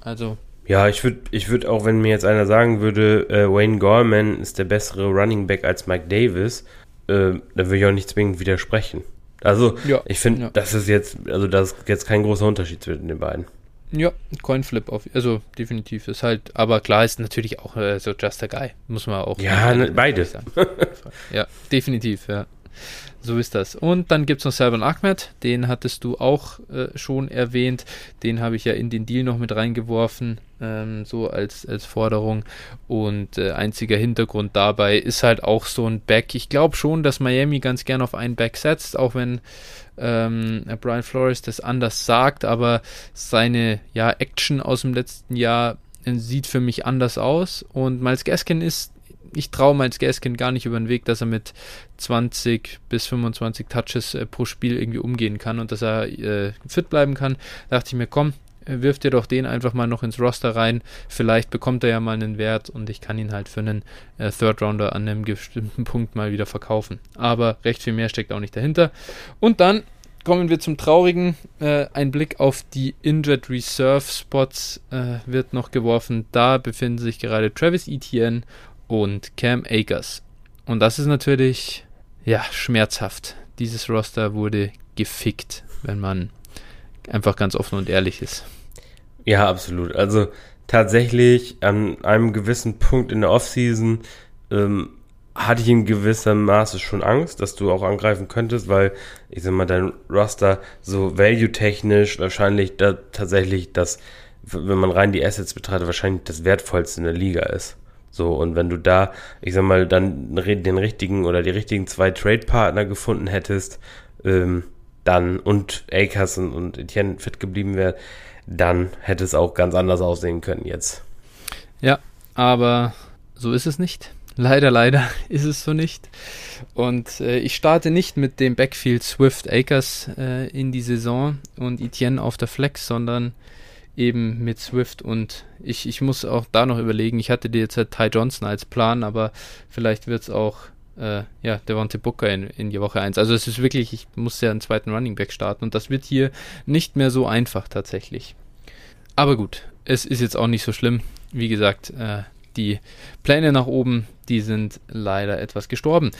Also ja, ich würde ich würd auch, wenn mir jetzt einer sagen würde, äh, Wayne Gorman ist der bessere Running Back als Mike Davis, äh, dann würde ich auch nicht zwingend widersprechen. Also, ja, ich finde, ja. das ist jetzt, also das ist jetzt kein großer Unterschied zwischen den beiden. Ja, Coinflip auf, also definitiv ist halt, aber klar ist natürlich auch äh, so just a guy, muss man auch. Ja, ne, beides. ja, definitiv, ja. So ist das. Und dann gibt es noch Salvan Ahmed, den hattest du auch äh, schon erwähnt. Den habe ich ja in den Deal noch mit reingeworfen, ähm, so als, als Forderung. Und äh, einziger Hintergrund dabei ist halt auch so ein Back. Ich glaube schon, dass Miami ganz gern auf einen Back setzt, auch wenn ähm, Brian Flores das anders sagt, aber seine ja, Action aus dem letzten Jahr äh, sieht für mich anders aus. Und Miles Gaskin ist ich traue Miles Gaskin gar nicht über den Weg, dass er mit 20 bis 25 Touches äh, pro Spiel irgendwie umgehen kann und dass er äh, fit bleiben kann. Da dachte ich mir, komm, äh, wirf dir doch den einfach mal noch ins Roster rein. Vielleicht bekommt er ja mal einen Wert und ich kann ihn halt für einen äh, Third Rounder an einem bestimmten <laughs> Punkt mal wieder verkaufen. Aber recht viel mehr steckt auch nicht dahinter. Und dann kommen wir zum Traurigen. Äh, ein Blick auf die Injured Reserve Spots äh, wird noch geworfen. Da befinden sich gerade Travis Etienne und Cam Akers. Und das ist natürlich, ja, schmerzhaft. Dieses Roster wurde gefickt, wenn man einfach ganz offen und ehrlich ist. Ja, absolut. Also tatsächlich an einem gewissen Punkt in der Offseason ähm, hatte ich in gewissem Maße schon Angst, dass du auch angreifen könntest, weil ich sag mal, dein Roster so value-technisch wahrscheinlich da tatsächlich das, wenn man rein die Assets betrachtet, wahrscheinlich das wertvollste in der Liga ist. So, und wenn du da, ich sag mal, dann den richtigen oder die richtigen zwei Trade-Partner gefunden hättest, ähm, dann und Akers und, und Etienne fit geblieben wäre, dann hätte es auch ganz anders aussehen können jetzt. Ja, aber so ist es nicht. Leider, leider <laughs> ist es so nicht. Und äh, ich starte nicht mit dem Backfield Swift Akers äh, in die Saison und Etienne auf der Flex, sondern eben mit Swift und ich, ich muss auch da noch überlegen, ich hatte dir jetzt halt Ty Johnson als Plan, aber vielleicht wird es auch äh, ja, Devontae Booker in, in die Woche 1. Also es ist wirklich, ich muss ja einen zweiten Running Back starten und das wird hier nicht mehr so einfach tatsächlich. Aber gut, es ist jetzt auch nicht so schlimm. Wie gesagt, äh, die Pläne nach oben, die sind leider etwas gestorben.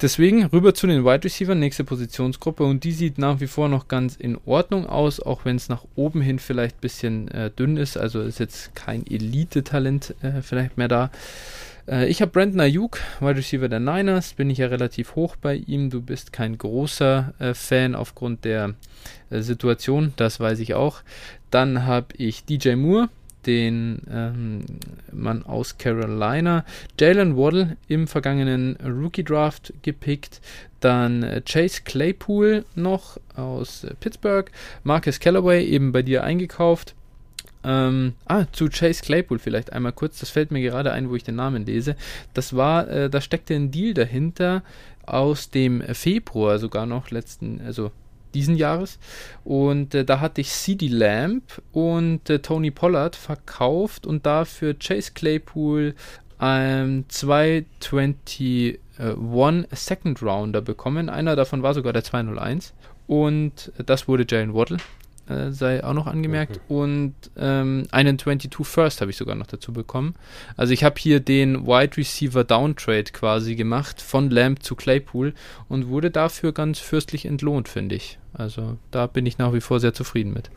Deswegen rüber zu den Wide Receiver, nächste Positionsgruppe und die sieht nach wie vor noch ganz in Ordnung aus, auch wenn es nach oben hin vielleicht ein bisschen äh, dünn ist. Also ist jetzt kein Elite-Talent äh, vielleicht mehr da. Äh, ich habe Brandon Ayuk, Wide Receiver der Niners, bin ich ja relativ hoch bei ihm. Du bist kein großer äh, Fan aufgrund der äh, Situation, das weiß ich auch. Dann habe ich DJ Moore, den ähm, Mann aus Carolina. Jalen Waddle im vergangenen Rookie Draft gepickt. Dann äh, Chase Claypool noch aus Pittsburgh. Marcus Callaway eben bei dir eingekauft. Ähm, ah, zu Chase Claypool vielleicht einmal kurz. Das fällt mir gerade ein, wo ich den Namen lese. Das war, äh, da steckte ein Deal dahinter aus dem Februar sogar noch letzten, also diesen Jahres. Und äh, da hatte ich CD Lamp und äh, Tony Pollard verkauft und dafür Chase Claypool ähm, 221 Second Rounder bekommen. Einer davon war sogar der 201. Und das wurde Jalen Waddle äh, sei auch noch angemerkt. Okay. Und ähm, einen 22 First habe ich sogar noch dazu bekommen. Also ich habe hier den Wide Receiver Downtrade quasi gemacht von Lamb zu Claypool und wurde dafür ganz fürstlich entlohnt, finde ich. Also da bin ich nach wie vor sehr zufrieden mit.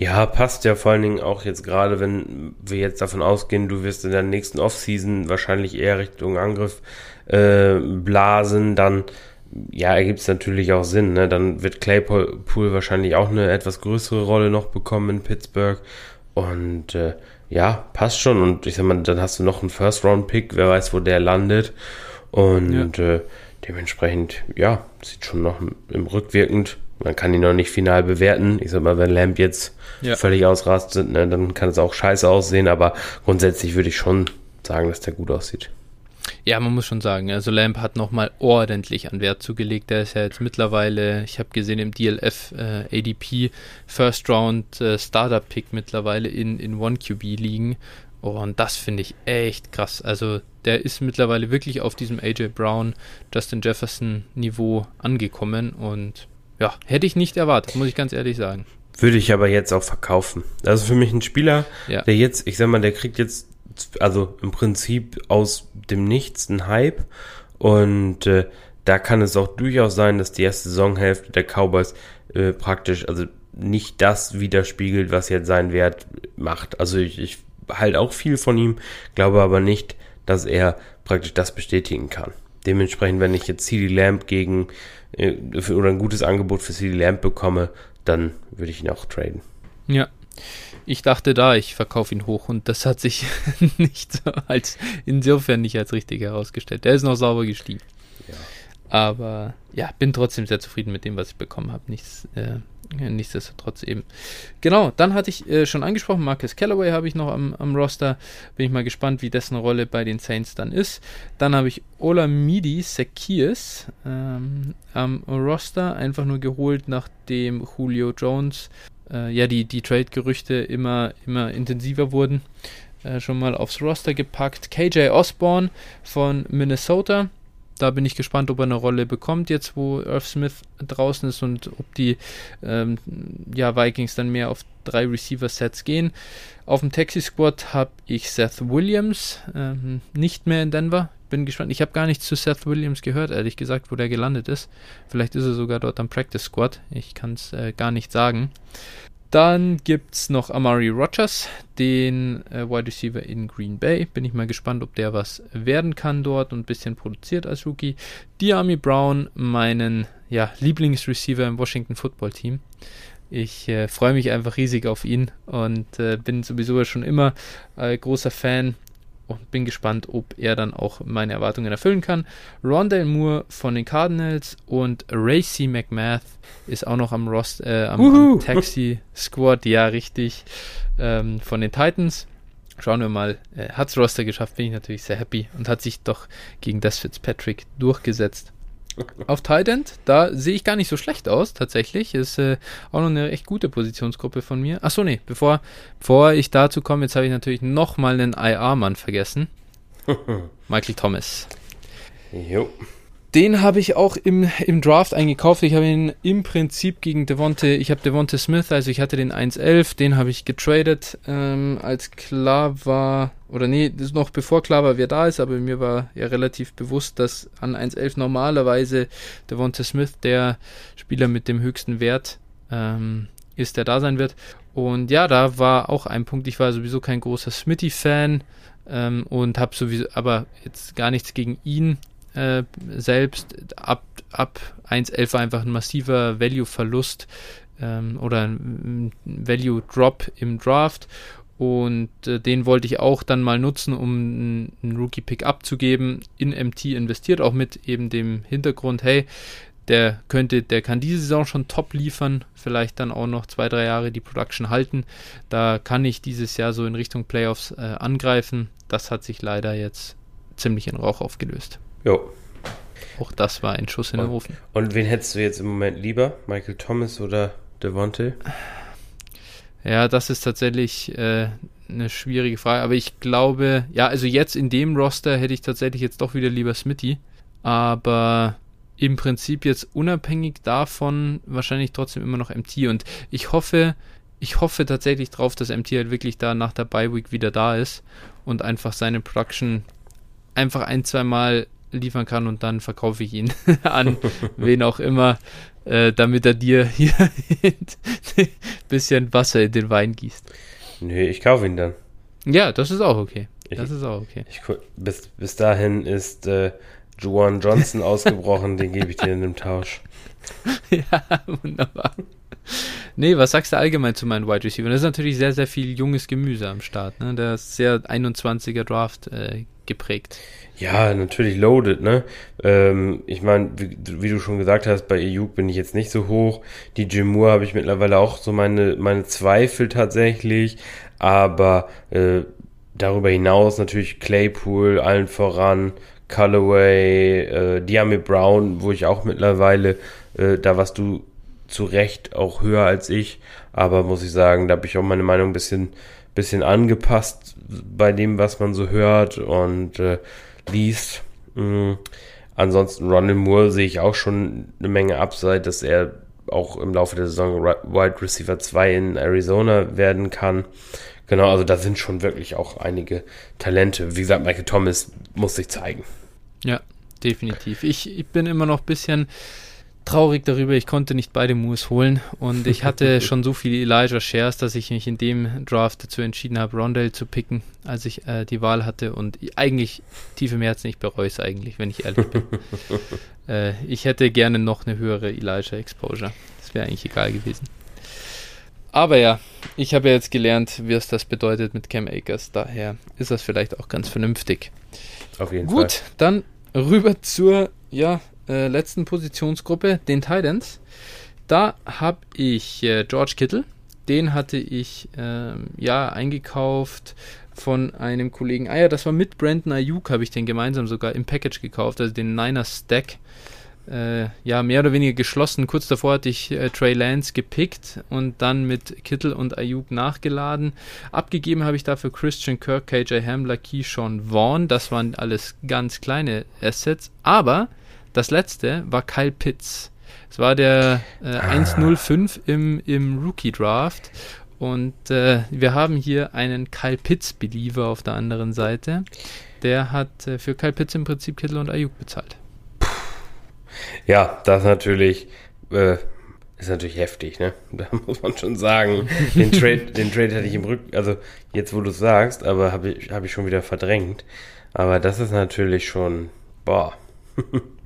Ja, passt ja vor allen Dingen auch jetzt gerade, wenn wir jetzt davon ausgehen, du wirst in der nächsten Offseason wahrscheinlich eher Richtung Angriff äh, blasen, dann ja, ergibt es natürlich auch Sinn. Ne? Dann wird Claypool wahrscheinlich auch eine etwas größere Rolle noch bekommen in Pittsburgh. Und äh, ja, passt schon. Und ich sag mal, dann hast du noch einen First-Round-Pick, wer weiß, wo der landet. Und ja. äh, dementsprechend, ja, sieht schon noch im rückwirkend. Man kann ihn noch nicht final bewerten. Ich sag mal, wenn Lamp jetzt ja. völlig ausrastet, ne, dann kann es auch scheiße aussehen, aber grundsätzlich würde ich schon sagen, dass der gut aussieht. Ja, man muss schon sagen, also Lamp hat nochmal ordentlich an Wert zugelegt. Der ist ja jetzt mittlerweile, ich habe gesehen, im DLF äh, ADP First Round äh, Startup Pick mittlerweile in, in One QB liegen. Oh, und das finde ich echt krass. Also der ist mittlerweile wirklich auf diesem AJ Brown, Justin Jefferson Niveau angekommen und ja, hätte ich nicht erwartet, muss ich ganz ehrlich sagen. Würde ich aber jetzt auch verkaufen. Also für mich ein Spieler, ja. der jetzt, ich sag mal, der kriegt jetzt, also im Prinzip aus dem Nichts einen Hype und äh, da kann es auch durchaus sein, dass die erste Saisonhälfte der Cowboys äh, praktisch, also nicht das widerspiegelt, was jetzt sein Wert macht. Also ich, ich halte auch viel von ihm, glaube aber nicht, dass er praktisch das bestätigen kann. Dementsprechend, wenn ich jetzt CD Lamp gegen äh, oder ein gutes Angebot für CD Lamp bekomme, dann würde ich ihn auch traden. Ja. Ich dachte da, ich verkaufe ihn hoch und das hat sich <laughs> nicht so als insofern nicht als richtig herausgestellt. Der ist noch sauber gestiegen. Ja. Aber ja, bin trotzdem sehr zufrieden mit dem, was ich bekommen habe. Nichts, äh, nichtsdestotrotz eben. Genau, dann hatte ich äh, schon angesprochen, Marcus Callaway habe ich noch am, am, Roster. Bin ich mal gespannt, wie dessen Rolle bei den Saints dann ist. Dann habe ich Olamidi Sekiers ähm, am Roster, einfach nur geholt, nachdem Julio Jones, äh, ja, die, die Trade-Gerüchte immer, immer intensiver wurden. Äh, schon mal aufs Roster gepackt. KJ Osborne von Minnesota da bin ich gespannt, ob er eine Rolle bekommt, jetzt wo Irv Smith draußen ist und ob die ähm, ja, Vikings dann mehr auf drei Receiver-Sets gehen. Auf dem Taxi-Squad habe ich Seth Williams, ähm, nicht mehr in Denver. Bin gespannt. Ich habe gar nichts zu Seth Williams gehört, ehrlich gesagt, wo der gelandet ist. Vielleicht ist er sogar dort am Practice Squad. Ich kann es äh, gar nicht sagen. Dann gibt es noch Amari Rogers, den äh, Wide Receiver in Green Bay. Bin ich mal gespannt, ob der was werden kann dort und ein bisschen produziert als Rookie. Diami Brown, meinen ja, Lieblingsreceiver im Washington Football Team. Ich äh, freue mich einfach riesig auf ihn und äh, bin sowieso schon immer äh, großer Fan und bin gespannt, ob er dann auch meine Erwartungen erfüllen kann. Rondale Moore von den Cardinals und Racy McMath ist auch noch am, Rost, äh, am, am <laughs> Taxi Squad, ja richtig, ähm, von den Titans. Schauen wir mal, äh, hat's Roster geschafft, bin ich natürlich sehr happy und hat sich doch gegen das Fitzpatrick durchgesetzt. Auf Titan, da sehe ich gar nicht so schlecht aus, tatsächlich. Ist äh, auch noch eine echt gute Positionsgruppe von mir. Achso, nee, bevor, bevor ich dazu komme, jetzt habe ich natürlich nochmal einen IR-Mann vergessen. <laughs> Michael Thomas. Jo. Den habe ich auch im, im Draft eingekauft. Ich habe ihn im Prinzip gegen Devonte, ich habe Devonte Smith, also ich hatte den 1.11, den habe ich getradet, ähm, als klar war, oder nee, das ist noch bevor klar war, wer da ist, aber mir war ja relativ bewusst, dass an 1.11 normalerweise Devonte Smith der Spieler mit dem höchsten Wert ähm, ist, der da sein wird. Und ja, da war auch ein Punkt, ich war sowieso kein großer Smitty-Fan ähm, und habe sowieso, aber jetzt gar nichts gegen ihn äh, selbst. Ab, ab 1.11 war einfach ein massiver Value-Verlust ähm, oder ein Value-Drop im Draft. Und äh, den wollte ich auch dann mal nutzen, um einen Rookie-Pick abzugeben. In MT investiert, auch mit eben dem Hintergrund, hey, der könnte, der kann diese Saison schon top liefern, vielleicht dann auch noch zwei, drei Jahre die Production halten. Da kann ich dieses Jahr so in Richtung Playoffs äh, angreifen. Das hat sich leider jetzt ziemlich in Rauch aufgelöst. Jo. Auch das war ein Schuss in den Ofen. Und wen hättest du jetzt im Moment lieber? Michael Thomas oder Devontae? Ja, das ist tatsächlich äh, eine schwierige Frage. Aber ich glaube, ja, also jetzt in dem Roster hätte ich tatsächlich jetzt doch wieder lieber Smitty. Aber im Prinzip jetzt unabhängig davon wahrscheinlich trotzdem immer noch MT. Und ich hoffe, ich hoffe tatsächlich drauf, dass MT halt wirklich da nach der Bye Week wieder da ist und einfach seine Production einfach ein, zwei Mal liefern kann und dann verkaufe ich ihn <laughs> an <laughs> wen auch immer, äh, damit er dir <laughs> hier ein bisschen Wasser in den Wein gießt. Nö, ich kaufe ihn dann. Ja, das ist auch okay. Das ich, ist auch okay. Ich, bis, bis dahin ist äh, Juan Johnson <laughs> ausgebrochen, den gebe ich dir in dem Tausch. <laughs> ja, wunderbar. Nee, was sagst du allgemein zu meinen Wide Receiver? Das ist natürlich sehr, sehr viel junges Gemüse am Start. Ne? Der ist sehr 21er Draft äh, geprägt. Ja, natürlich loaded, ne? Ähm, ich meine, wie, wie, du schon gesagt hast, bei Ayuk bin ich jetzt nicht so hoch. Die Jim Moore habe ich mittlerweile auch so meine, meine Zweifel tatsächlich. Aber äh, darüber hinaus natürlich Claypool, allen voran, Callaway, äh, Diame Brown, wo ich auch mittlerweile, äh, da warst du zu Recht auch höher als ich. Aber muss ich sagen, da habe ich auch meine Meinung ein bisschen, bisschen angepasst bei dem, was man so hört. Und äh, liest. Mhm. Ansonsten Ronald Moore sehe ich auch schon eine Menge Upside, dass er auch im Laufe der Saison Wide Receiver 2 in Arizona werden kann. Genau, also da sind schon wirklich auch einige Talente. Wie gesagt, Michael Thomas muss sich zeigen. Ja, definitiv. Ich, ich bin immer noch ein bisschen traurig darüber, ich konnte nicht beide Moves holen und ich hatte <laughs> schon so viele Elijah Shares, dass ich mich in dem Draft dazu entschieden habe, Rondell zu picken, als ich äh, die Wahl hatte und eigentlich tief im Herzen, ich bereue es eigentlich, wenn ich ehrlich bin. <laughs> äh, ich hätte gerne noch eine höhere Elijah Exposure. Das wäre eigentlich egal gewesen. Aber ja, ich habe ja jetzt gelernt, wie es das bedeutet mit Cam Akers, daher ist das vielleicht auch ganz vernünftig. Auf jeden Gut, Fall. Gut, dann rüber zur ja, äh, letzten Positionsgruppe, den Titans. Da habe ich äh, George Kittle. Den hatte ich äh, ja eingekauft von einem Kollegen. Ah ja, das war mit Brandon Ayuk, habe ich den gemeinsam sogar im Package gekauft, also den Niner Stack. Äh, ja, mehr oder weniger geschlossen. Kurz davor hatte ich äh, Trey Lance gepickt und dann mit Kittle und Ayuk nachgeladen. Abgegeben habe ich dafür Christian Kirk, KJ Hamler, Keyshawn Vaughn. Das waren alles ganz kleine Assets. Aber das letzte war Kyle Pitts. Es war der äh, ah. 105 im, im Rookie Draft. Und äh, wir haben hier einen Kyle Pitts Believer auf der anderen Seite. Der hat äh, für Kyle Pitts im Prinzip Kittel und Ayuk bezahlt. Ja, das natürlich äh, ist natürlich heftig, ne? <laughs> Da muss man schon sagen. Den <laughs> Trade, den Trade hatte ich im Rücken, also jetzt wo du es sagst, aber habe ich, hab ich schon wieder verdrängt. Aber das ist natürlich schon, boah. <laughs>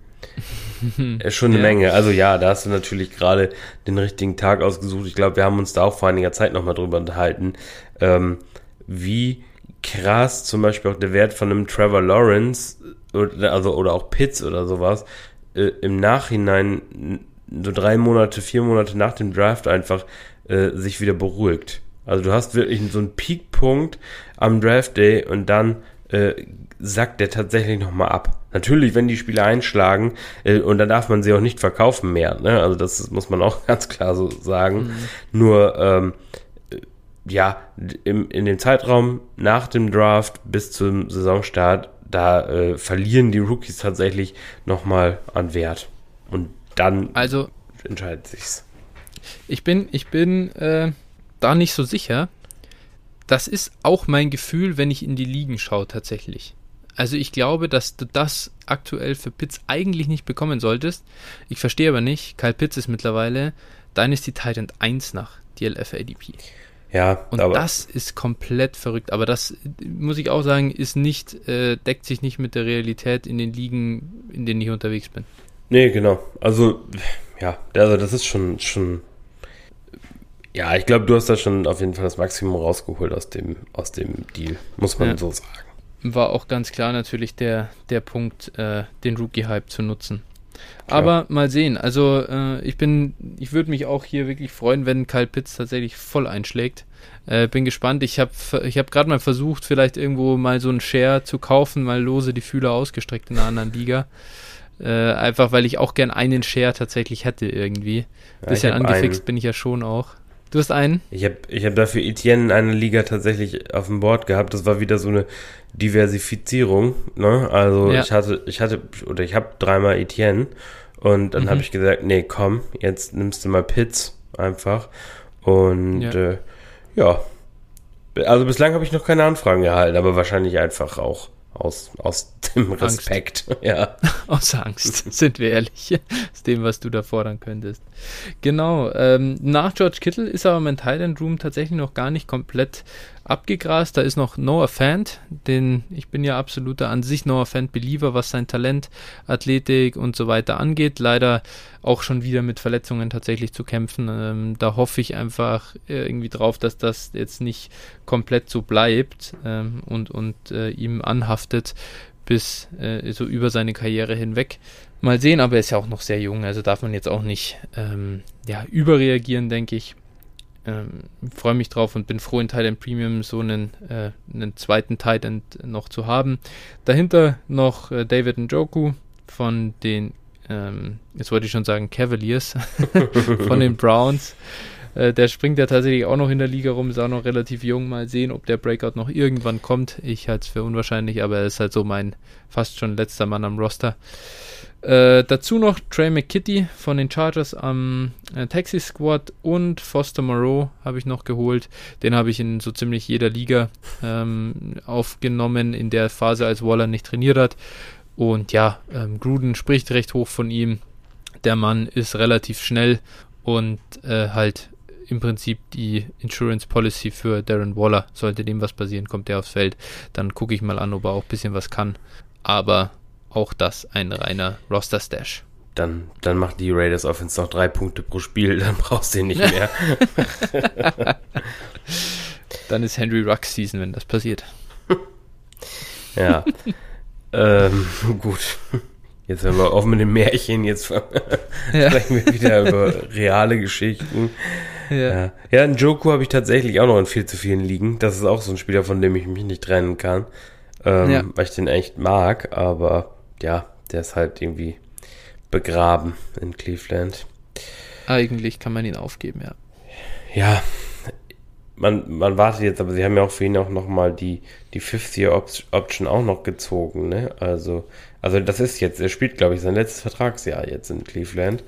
Ist schon eine ja. Menge. Also ja, da hast du natürlich gerade den richtigen Tag ausgesucht. Ich glaube, wir haben uns da auch vor einiger Zeit nochmal drüber unterhalten, ähm, wie krass zum Beispiel auch der Wert von einem Trevor Lawrence oder, also, oder auch Pitts oder sowas äh, im Nachhinein so drei Monate, vier Monate nach dem Draft einfach äh, sich wieder beruhigt. Also du hast wirklich so einen Peakpunkt am Draft Day und dann äh, sackt der tatsächlich nochmal ab. Natürlich, wenn die Spiele einschlagen, äh, und dann darf man sie auch nicht verkaufen mehr. Ne? Also das muss man auch <laughs> ganz klar so sagen. Mhm. Nur, ähm, ja, im, in dem Zeitraum nach dem Draft bis zum Saisonstart, da äh, verlieren die Rookies tatsächlich nochmal an Wert. Und dann also, entscheidet sich's. Ich bin, ich bin äh, da nicht so sicher. Das ist auch mein Gefühl, wenn ich in die Ligen schaue tatsächlich. Also ich glaube, dass du das aktuell für Pitts eigentlich nicht bekommen solltest. Ich verstehe aber nicht, Kyle Pitts ist mittlerweile Dynasty Titan 1 nach DLF ADP. Ja, und das ist komplett verrückt. Aber das muss ich auch sagen, ist nicht, äh, deckt sich nicht mit der Realität in den Ligen, in denen ich unterwegs bin. Nee, genau. Also, ja, also das ist schon, schon. Ja, ich glaube, du hast da schon auf jeden Fall das Maximum rausgeholt aus dem, aus dem Deal, muss man ja. so sagen war auch ganz klar natürlich der, der Punkt, äh, den Rookie-Hype zu nutzen. Klar. Aber mal sehen. Also äh, ich bin, ich würde mich auch hier wirklich freuen, wenn Kyle Pitts tatsächlich voll einschlägt. Äh, bin gespannt. Ich habe ich hab gerade mal versucht, vielleicht irgendwo mal so einen Share zu kaufen, mal lose die Fühler ausgestreckt in einer anderen Liga. Äh, einfach weil ich auch gern einen Share tatsächlich hätte irgendwie. Ja, Bisschen angefixt einen. bin ich ja schon auch. Du hast einen? Ich habe ich hab dafür Etienne in einer Liga tatsächlich auf dem Board gehabt. Das war wieder so eine Diversifizierung. Ne? Also ja. ich hatte, ich hatte, oder ich habe dreimal Etienne und dann mhm. habe ich gesagt, nee, komm, jetzt nimmst du mal Pitts einfach. Und ja, äh, ja. also bislang habe ich noch keine Anfragen erhalten, aber wahrscheinlich einfach auch aus, aus dem Respekt. Angst. <laughs> Ja. <laughs> Aus Angst, sind wir ehrlich. Aus dem, was du da fordern könntest. Genau. Ähm, nach George Kittle ist aber mein Thailand Room tatsächlich noch gar nicht komplett abgegrast. Da ist noch Noah Fant, den ich bin ja absoluter an sich Noah Fant Believer, was sein Talent, Athletik und so weiter angeht. Leider auch schon wieder mit Verletzungen tatsächlich zu kämpfen. Ähm, da hoffe ich einfach äh, irgendwie drauf, dass das jetzt nicht komplett so bleibt ähm, und, und äh, ihm anhaftet bis äh, so über seine Karriere hinweg. Mal sehen, aber er ist ja auch noch sehr jung, also darf man jetzt auch nicht ähm, ja, überreagieren, denke ich. Ähm, freue mich drauf und bin froh, in Titan Premium so einen, äh, einen zweiten Titan noch zu haben. Dahinter noch äh, David Njoku von den, ähm, jetzt wollte ich schon sagen, Cavaliers, <laughs> von den Browns. Äh, der springt ja tatsächlich auch noch in der Liga rum, ist auch noch relativ jung. Mal sehen, ob der Breakout noch irgendwann kommt. Ich halte es für unwahrscheinlich, aber er ist halt so mein fast schon letzter Mann am Roster. Äh, dazu noch Trey McKitty von den Chargers am äh, Taxi Squad und Foster Moreau habe ich noch geholt. Den habe ich in so ziemlich jeder Liga ähm, aufgenommen, in der Phase, als Waller nicht trainiert hat. Und ja, ähm, Gruden spricht recht hoch von ihm. Der Mann ist relativ schnell und äh, halt im Prinzip die Insurance Policy für Darren Waller. Sollte dem was passieren, kommt er aufs Feld. Dann gucke ich mal an, ob er auch ein bisschen was kann. Aber auch das ein reiner Roster-Stash. Dann, dann macht die Raiders Offense noch drei Punkte pro Spiel, <laughs> dann brauchst du ihn nicht mehr. <laughs> dann ist Henry Rux Season, wenn das passiert. <laughs> ja. ähm, gut. Jetzt hören wir auf mit dem Märchen, jetzt ja. sprechen wir wieder über reale Geschichten. Ja, ja. ja einen Joku habe ich tatsächlich auch noch in viel zu vielen Ligen. Das ist auch so ein Spieler, von dem ich mich nicht trennen kann, ähm, ja. weil ich den echt mag, aber ja, der ist halt irgendwie begraben in Cleveland. Eigentlich kann man ihn aufgeben, ja. Ja, man, man wartet jetzt, aber sie haben ja auch für ihn auch nochmal die, die Fifth-Year-Option auch noch gezogen, ne? Also, also das ist jetzt, er spielt, glaube ich, sein letztes Vertragsjahr jetzt in Cleveland.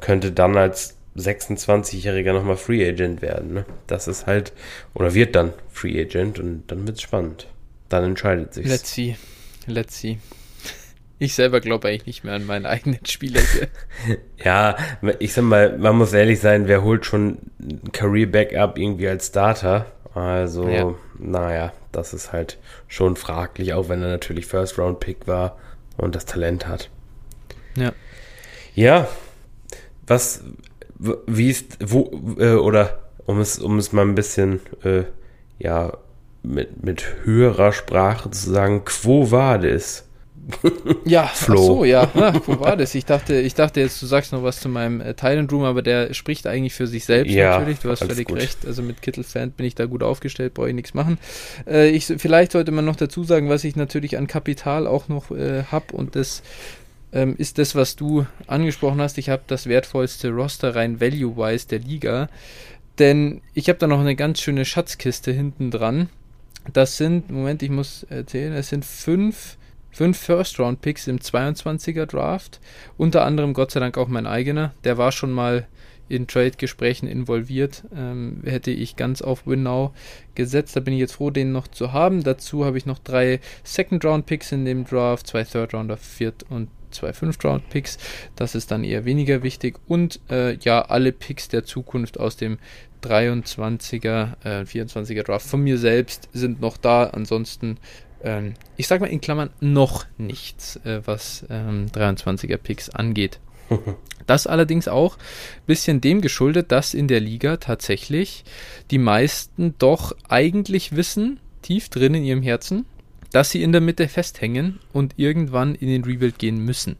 Könnte dann als 26-Jähriger nochmal Free Agent werden, ne? Das ist halt, oder wird dann Free Agent und dann wird es spannend. Dann entscheidet sich. Let's see. Let's see. Ich selber glaube eigentlich nicht mehr an meinen eigenen <laughs> Spieler hier. <laughs> ja, ich sag mal, man muss ehrlich sein, wer holt schon ein Career Backup irgendwie als Starter? Also, ja. naja, das ist halt schon fraglich, auch wenn er natürlich First Round Pick war und das Talent hat. Ja. Ja, was, wie ist, wo, äh, oder um es, um es mal ein bisschen, äh, ja, mit, mit höherer Sprache zu sagen, quo war das? <laughs> ja, Flo. ach so, ja. Ah, wo war das? Ich dachte, ich dachte jetzt, du sagst noch was zu meinem äh, Thailand Room, aber der spricht eigentlich für sich selbst ja, natürlich. Du hast völlig gut. recht. Also mit Kittel-Fan bin ich da gut aufgestellt, brauche ich nichts machen. Äh, ich, vielleicht sollte man noch dazu sagen, was ich natürlich an Kapital auch noch äh, habe und das ähm, ist das, was du angesprochen hast. Ich habe das wertvollste Roster rein value-wise der Liga. Denn ich habe da noch eine ganz schöne Schatzkiste hinten dran. Das sind, Moment, ich muss erzählen, es sind fünf fünf First-Round-Picks im 22er Draft. Unter anderem Gott sei Dank auch mein eigener. Der war schon mal in Trade-Gesprächen involviert. Ähm, hätte ich ganz auf Winnow gesetzt. Da bin ich jetzt froh, den noch zu haben. Dazu habe ich noch drei Second-Round-Picks in dem Draft, zwei Third-Rounder, Viert- und zwei Fünft-Round-Picks. Das ist dann eher weniger wichtig. Und äh, ja, alle Picks der Zukunft aus dem 23er, äh, 24er Draft von mir selbst sind noch da. Ansonsten ähm, ich sag mal in Klammern, noch nichts, äh, was ähm, 23er Picks angeht. <laughs> Das allerdings auch ein bisschen dem geschuldet, dass in der Liga tatsächlich die meisten doch eigentlich wissen, tief drin in ihrem Herzen, dass sie in der Mitte festhängen und irgendwann in den Rebuild gehen müssen.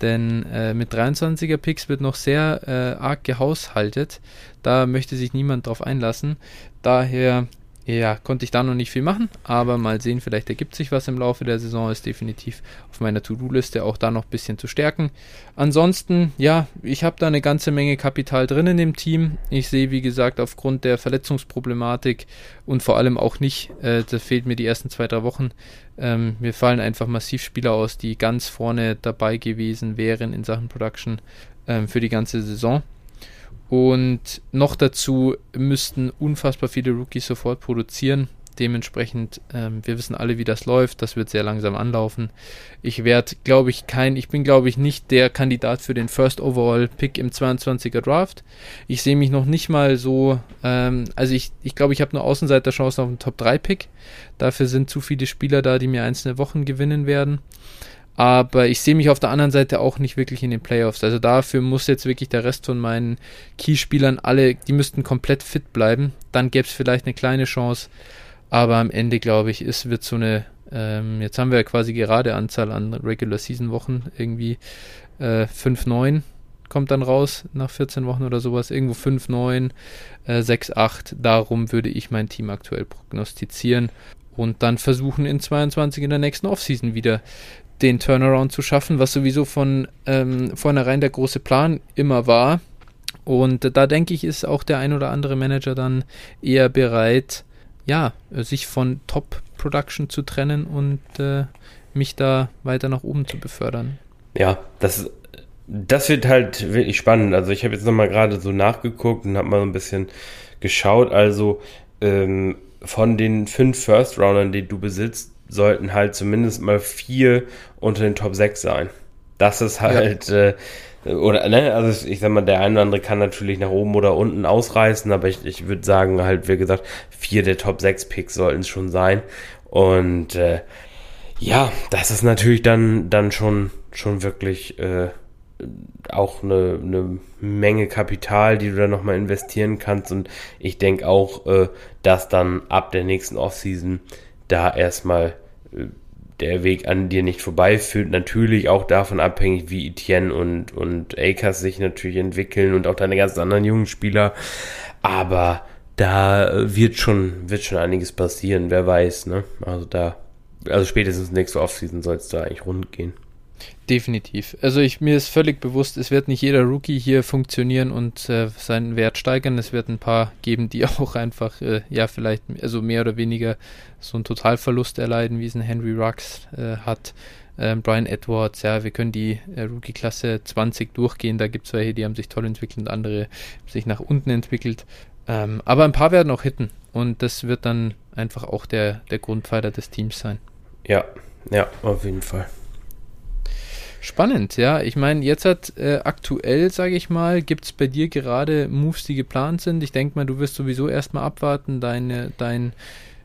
Denn äh, mit 23er Picks wird noch sehr äh, arg gehaushaltet. Da möchte sich niemand drauf einlassen. Daher ja, konnte ich da noch nicht viel machen, aber mal sehen, vielleicht ergibt sich was im Laufe der Saison, ist definitiv auf meiner To-Do-Liste auch da noch ein bisschen zu stärken. Ansonsten, ja, ich habe da eine ganze Menge Kapital drin in dem Team. Ich sehe, wie gesagt, aufgrund der Verletzungsproblematik und vor allem auch nicht, äh, das fehlt mir die ersten zwei, drei Wochen. Ähm, mir fallen einfach massiv Spieler aus, die ganz vorne dabei gewesen wären in Sachen Production ähm, für die ganze Saison. Und noch dazu müssten unfassbar viele Rookies sofort produzieren. Dementsprechend, ähm, wir wissen alle, wie das läuft. Das wird sehr langsam anlaufen. Ich werde, glaube ich, kein, ich bin, glaube ich, nicht der Kandidat für den First Overall Pick im 22er Draft. Ich sehe mich noch nicht mal so, ähm, also ich, ich glaube, ich habe nur Außenseiterchancen auf einen Top 3 Pick. Dafür sind zu viele Spieler da, die mir einzelne Wochen gewinnen werden. Aber ich sehe mich auf der anderen Seite auch nicht wirklich in den Playoffs. Also dafür muss jetzt wirklich der Rest von meinen Keyspielern alle, die müssten komplett fit bleiben. Dann gäbe es vielleicht eine kleine Chance. Aber am Ende, glaube ich, ist, wird so eine, ähm, jetzt haben wir ja quasi gerade Anzahl an Regular Season Wochen, irgendwie äh, 5, 9 kommt dann raus nach 14 Wochen oder sowas, irgendwo 5, 9, äh, 6, 8. Darum würde ich mein Team aktuell prognostizieren und dann versuchen in 22 in der nächsten Offseason wieder den Turnaround zu schaffen, was sowieso von ähm, vornherein der große Plan immer war. Und da denke ich, ist auch der ein oder andere Manager dann eher bereit, ja, sich von Top Production zu trennen und äh, mich da weiter nach oben zu befördern. Ja, das, das wird halt wirklich spannend. Also ich habe jetzt nochmal gerade so nachgeguckt und habe mal so ein bisschen geschaut. Also ähm, von den fünf First Roundern, die du besitzt, sollten halt zumindest mal vier unter den Top 6 sein. Das ist halt, ja. äh, oder, ne, also ich sag mal, der eine oder andere kann natürlich nach oben oder unten ausreißen, aber ich, ich würde sagen, halt, wie gesagt, vier der Top 6 Picks sollten es schon sein. Und äh, ja, das ist natürlich dann, dann schon, schon wirklich äh, auch eine, eine Menge Kapital, die du da nochmal investieren kannst. Und ich denke auch, äh, dass dann ab der nächsten Offseason da erstmal der Weg an dir nicht vorbeiführt. Natürlich auch davon abhängig, wie Etienne und, und Akers sich natürlich entwickeln und auch deine ganzen anderen jungen Spieler. Aber da wird schon, wird schon einiges passieren, wer weiß, ne? Also da, also spätestens nächste Offseason soll es da eigentlich rund gehen. Definitiv. Also ich, mir ist völlig bewusst, es wird nicht jeder Rookie hier funktionieren und äh, seinen Wert steigern. Es wird ein paar geben, die <laughs> auch einfach, äh, ja, vielleicht, also mehr oder weniger so einen Totalverlust erleiden, wie es ein Henry Rux äh, hat. Ähm, Brian Edwards, ja, wir können die äh, Rookie-Klasse 20 durchgehen. Da gibt es welche, die haben sich toll entwickelt und andere sich nach unten entwickelt. Ähm, aber ein paar werden auch hitten und das wird dann einfach auch der, der Grundpfeiler des Teams sein. Ja, ja, auf jeden Fall. Spannend, ja. Ich meine, jetzt hat äh, aktuell, sage ich mal, gibt es bei dir gerade Moves, die geplant sind. Ich denke mal, du wirst sowieso erstmal abwarten, deine, dein,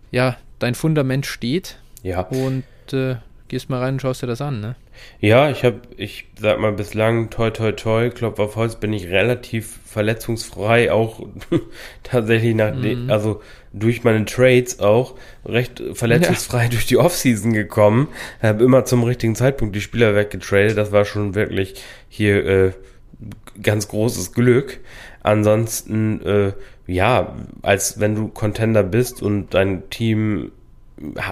ja, dein Fundament steht. Ja. Und äh, gehst mal rein und schaust dir das an, ne? Ja, ich habe, ich sag mal, bislang, toi, toi, toi, Klopf auf Holz, bin ich relativ verletzungsfrei, auch <laughs> tatsächlich nach, mhm. also durch meine Trades auch recht verletzungsfrei ja. durch die Offseason gekommen. Habe immer zum richtigen Zeitpunkt die Spieler weggetradet. Das war schon wirklich hier äh, ganz großes Glück. Ansonsten, äh, ja, als wenn du Contender bist und dein Team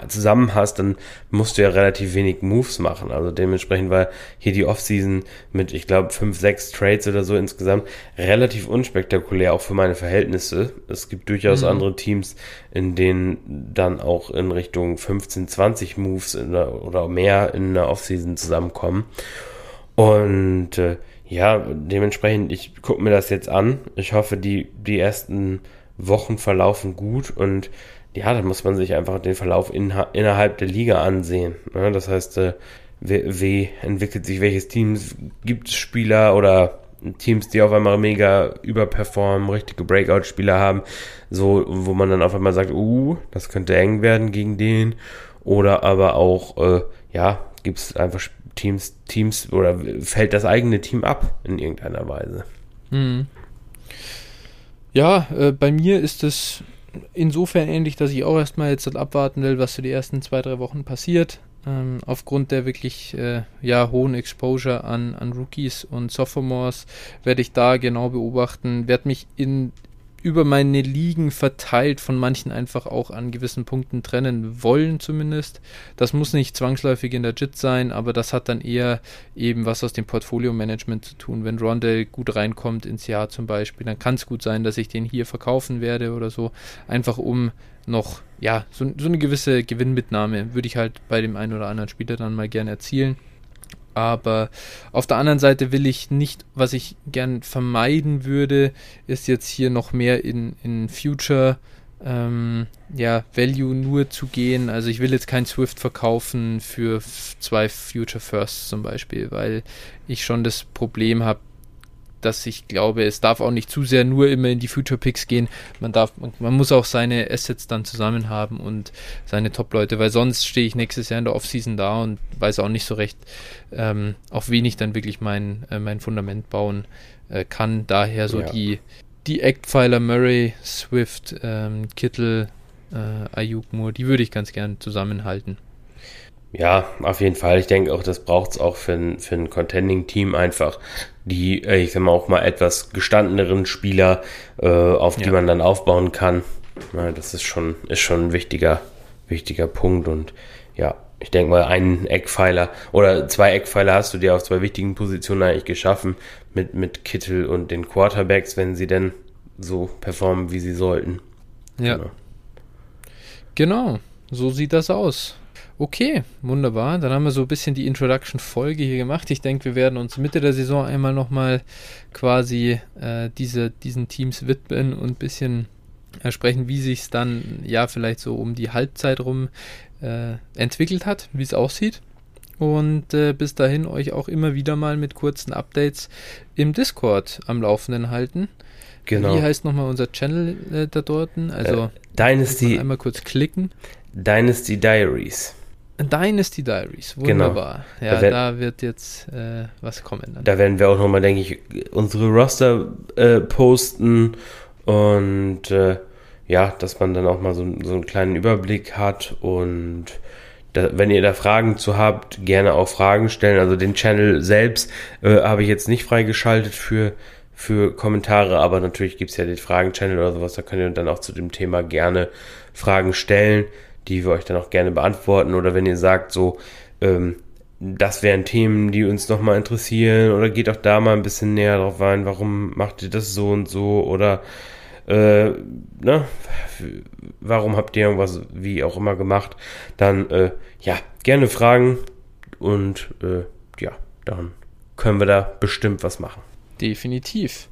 zusammen hast, dann musst du ja relativ wenig Moves machen. Also dementsprechend war hier die Offseason mit, ich glaube, fünf, sechs Trades oder so insgesamt relativ unspektakulär, auch für meine Verhältnisse. Es gibt durchaus mhm. andere Teams, in denen dann auch in Richtung 15, 20 Moves der, oder mehr in der Offseason zusammenkommen. Und äh, ja, dementsprechend, ich gucke mir das jetzt an. Ich hoffe, die, die ersten Wochen verlaufen gut und ja, dann muss man sich einfach den Verlauf in, innerhalb der Liga ansehen. Ne? Das heißt, äh, wie, entwickelt sich welches Team? Gibt es Spieler oder Teams, die auf einmal mega überperformen, richtige Breakout-Spieler haben, so, wo man dann auf einmal sagt, uh, das könnte eng werden gegen den. Oder aber auch, äh, ja, gibt es einfach Teams, Teams oder fällt das eigene Team ab in irgendeiner Weise. Hm. Ja, äh, bei mir ist es insofern ähnlich, dass ich auch erstmal jetzt abwarten will, was für die ersten zwei, drei Wochen passiert. Ähm, aufgrund der wirklich äh, ja, hohen Exposure an, an Rookies und Sophomores werde ich da genau beobachten, werde mich in über meine Ligen verteilt von manchen einfach auch an gewissen Punkten trennen wollen zumindest. Das muss nicht zwangsläufig in der JIT sein, aber das hat dann eher eben was aus dem Portfolio-Management zu tun. Wenn Rondell gut reinkommt ins Jahr zum Beispiel, dann kann es gut sein, dass ich den hier verkaufen werde oder so, einfach um noch, ja, so, so eine gewisse Gewinnmitnahme würde ich halt bei dem einen oder anderen Spieler dann mal gerne erzielen. Aber auf der anderen Seite will ich nicht, was ich gern vermeiden würde, ist jetzt hier noch mehr in, in Future ähm, ja, Value nur zu gehen. Also ich will jetzt kein Swift verkaufen für zwei Future Firsts zum Beispiel, weil ich schon das Problem habe, dass ich glaube, es darf auch nicht zu sehr nur immer in die Future Picks gehen. Man darf, man, man muss auch seine Assets dann zusammen haben und seine Top-Leute, weil sonst stehe ich nächstes Jahr in der Offseason da und weiß auch nicht so recht, ähm, auf wen ich dann wirklich mein, äh, mein Fundament bauen äh, kann. Daher so ja. die, die Eckpfeiler Murray, Swift, ähm, Kittel, äh, Ayuk Moore, die würde ich ganz gern zusammenhalten. Ja, auf jeden Fall. Ich denke auch, das braucht es auch für ein, für ein Contending-Team einfach, die, äh, ich sag mal, auch mal etwas gestandeneren Spieler, äh, auf die ja. man dann aufbauen kann. Ja, das ist schon, ist schon ein wichtiger, wichtiger Punkt und ja, ich denke mal, einen Eckpfeiler oder zwei Eckpfeiler hast du dir auf zwei wichtigen Positionen eigentlich geschaffen mit, mit Kittel und den Quarterbacks, wenn sie denn so performen, wie sie sollten. Ja. Genau, genau. so sieht das aus. Okay, wunderbar. Dann haben wir so ein bisschen die Introduction-Folge hier gemacht. Ich denke, wir werden uns Mitte der Saison einmal nochmal quasi äh, diese, diesen Teams widmen und ein bisschen äh, sprechen, wie sich es dann ja vielleicht so um die Halbzeit rum äh, entwickelt hat, wie es aussieht. Und äh, bis dahin euch auch immer wieder mal mit kurzen Updates im Discord am Laufenden halten. Genau. Wie heißt nochmal unser Channel äh, da dort? Also äh, Dynasty. Einmal kurz klicken. Dynasty Diaries. Dynasty Diaries, genau. wunderbar. Genau. Ja, da, da, wird jetzt äh, was kommen. Dann. Da werden wir auch nochmal, denke ich, unsere Roster äh, posten und äh, ja, dass man dann auch mal so, so einen kleinen Überblick hat und da, wenn ihr da Fragen zu habt, gerne auch Fragen stellen. Also den Channel selbst äh, habe ich jetzt nicht freigeschaltet für, für Kommentare, aber natürlich gibt es ja den Fragen-Channel oder sowas, da könnt ihr dann auch zu dem Thema gerne Fragen stellen die wir euch dann auch gerne beantworten. Oder wenn ihr sagt, so, ähm, das wären Themen, die uns nochmal interessieren, oder geht auch da mal ein bisschen näher drauf ein, warum macht ihr das so und so, oder äh, ne, warum habt ihr irgendwas wie auch immer gemacht, dann äh, ja, gerne fragen und äh, ja, dann können wir da bestimmt was machen. Definitiv.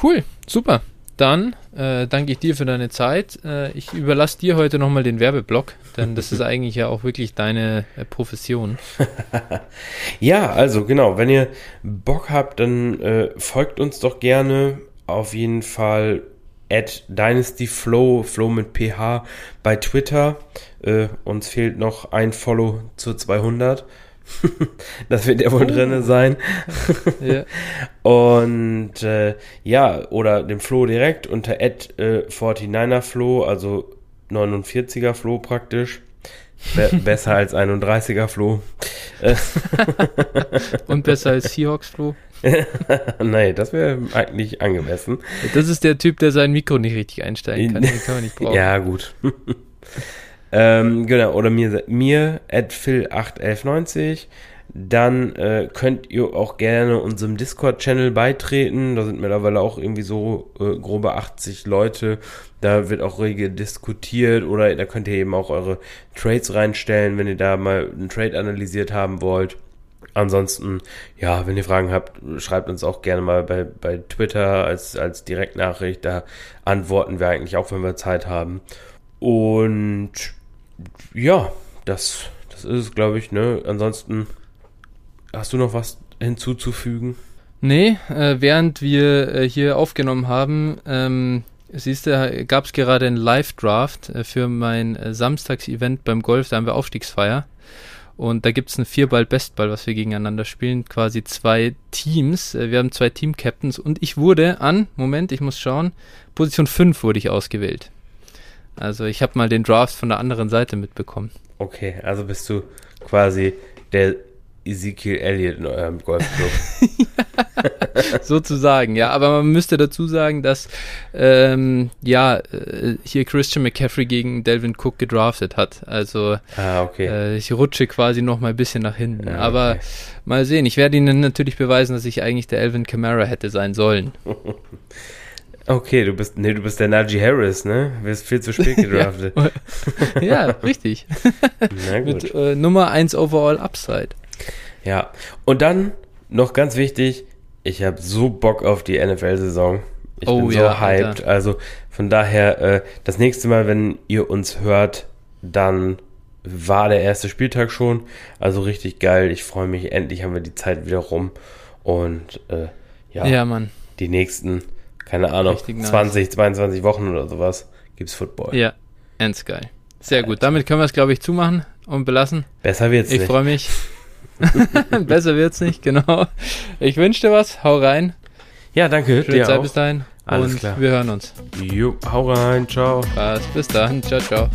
Cool, super. Dann äh, danke ich dir für deine Zeit. Äh, ich überlasse dir heute nochmal den Werbeblock, denn das ist <laughs> eigentlich ja auch wirklich deine äh, Profession. <laughs> ja, also genau, wenn ihr Bock habt, dann äh, folgt uns doch gerne auf jeden Fall at DynastyFlow, Flow mit PH bei Twitter. Äh, uns fehlt noch ein Follow zu 200. <laughs> das wird ja wohl oh. drin sein. ja. <laughs> Und äh, ja, oder dem Flo direkt unter at äh, 49er Flo, also 49er Flo praktisch. Be <laughs> besser als 31er Flo. Und besser als Seahawks Flo? Nein, das wäre eigentlich angemessen. Das ist der Typ, der sein Mikro nicht richtig einsteigen kann. Den kann man nicht brauchen. Ja, gut. Ähm, genau, oder mir, mir at phil81190. Dann äh, könnt ihr auch gerne unserem Discord-Channel beitreten. Da sind mittlerweile auch irgendwie so äh, grobe 80 Leute. Da wird auch rege diskutiert oder da könnt ihr eben auch eure Trades reinstellen, wenn ihr da mal einen Trade analysiert haben wollt. Ansonsten, ja, wenn ihr Fragen habt, schreibt uns auch gerne mal bei, bei Twitter als, als Direktnachricht. Da antworten wir eigentlich auch, wenn wir Zeit haben. Und ja, das, das ist es, glaube ich, ne? Ansonsten, hast du noch was hinzuzufügen? Nee, äh, während wir äh, hier aufgenommen haben, ähm, siehst du, gab es gerade einen Live-Draft äh, für mein äh, Samstags-Event beim Golf, da haben wir Aufstiegsfeier. Und da gibt es ein Vierball-Bestball, was wir gegeneinander spielen. Quasi zwei Teams. Äh, wir haben zwei Team-Captains und ich wurde an, Moment, ich muss schauen, Position 5 wurde ich ausgewählt. Also ich habe mal den Draft von der anderen Seite mitbekommen. Okay, also bist du quasi der Ezekiel Elliott in eurem Golfclub. <laughs> <laughs> Sozusagen, ja. Aber man müsste dazu sagen, dass ähm, ja äh, hier Christian McCaffrey gegen Delvin Cook gedraftet hat. Also ah, okay. äh, ich rutsche quasi noch mal ein bisschen nach hinten. Ah, Aber okay. mal sehen. Ich werde Ihnen natürlich beweisen, dass ich eigentlich der Elvin Kamara hätte sein sollen. <laughs> Okay, du bist, nee, du bist der Najee Harris, ne? Du wirst viel zu spät <laughs> gedraftet. ja, ja, richtig. <laughs> Na gut. Mit äh, Nummer 1 Overall Upside. Ja, und dann noch ganz wichtig, ich habe so Bock auf die NFL-Saison. Ich oh, bin so ja, hyped. Alter. Also von daher, äh, das nächste Mal, wenn ihr uns hört, dann war der erste Spieltag schon. Also richtig geil. Ich freue mich. Endlich haben wir die Zeit wieder rum. Und äh, ja, ja Mann. die nächsten, keine Ahnung, richtig 20, nice. 22 Wochen oder sowas gibt's Football. Ja, ends geil. Sehr gut. Damit können wir es, glaube ich, zumachen und belassen. Besser wird's ich nicht. Ich freue mich. <laughs> <laughs> Besser wird's nicht, genau. Ich wünsche dir was. Hau rein. Ja, danke. Schöne Zeit auch. bis dahin. Alles und klar. wir hören uns. Jo, hau rein. Ciao. Was, bis dann. Ciao, ciao.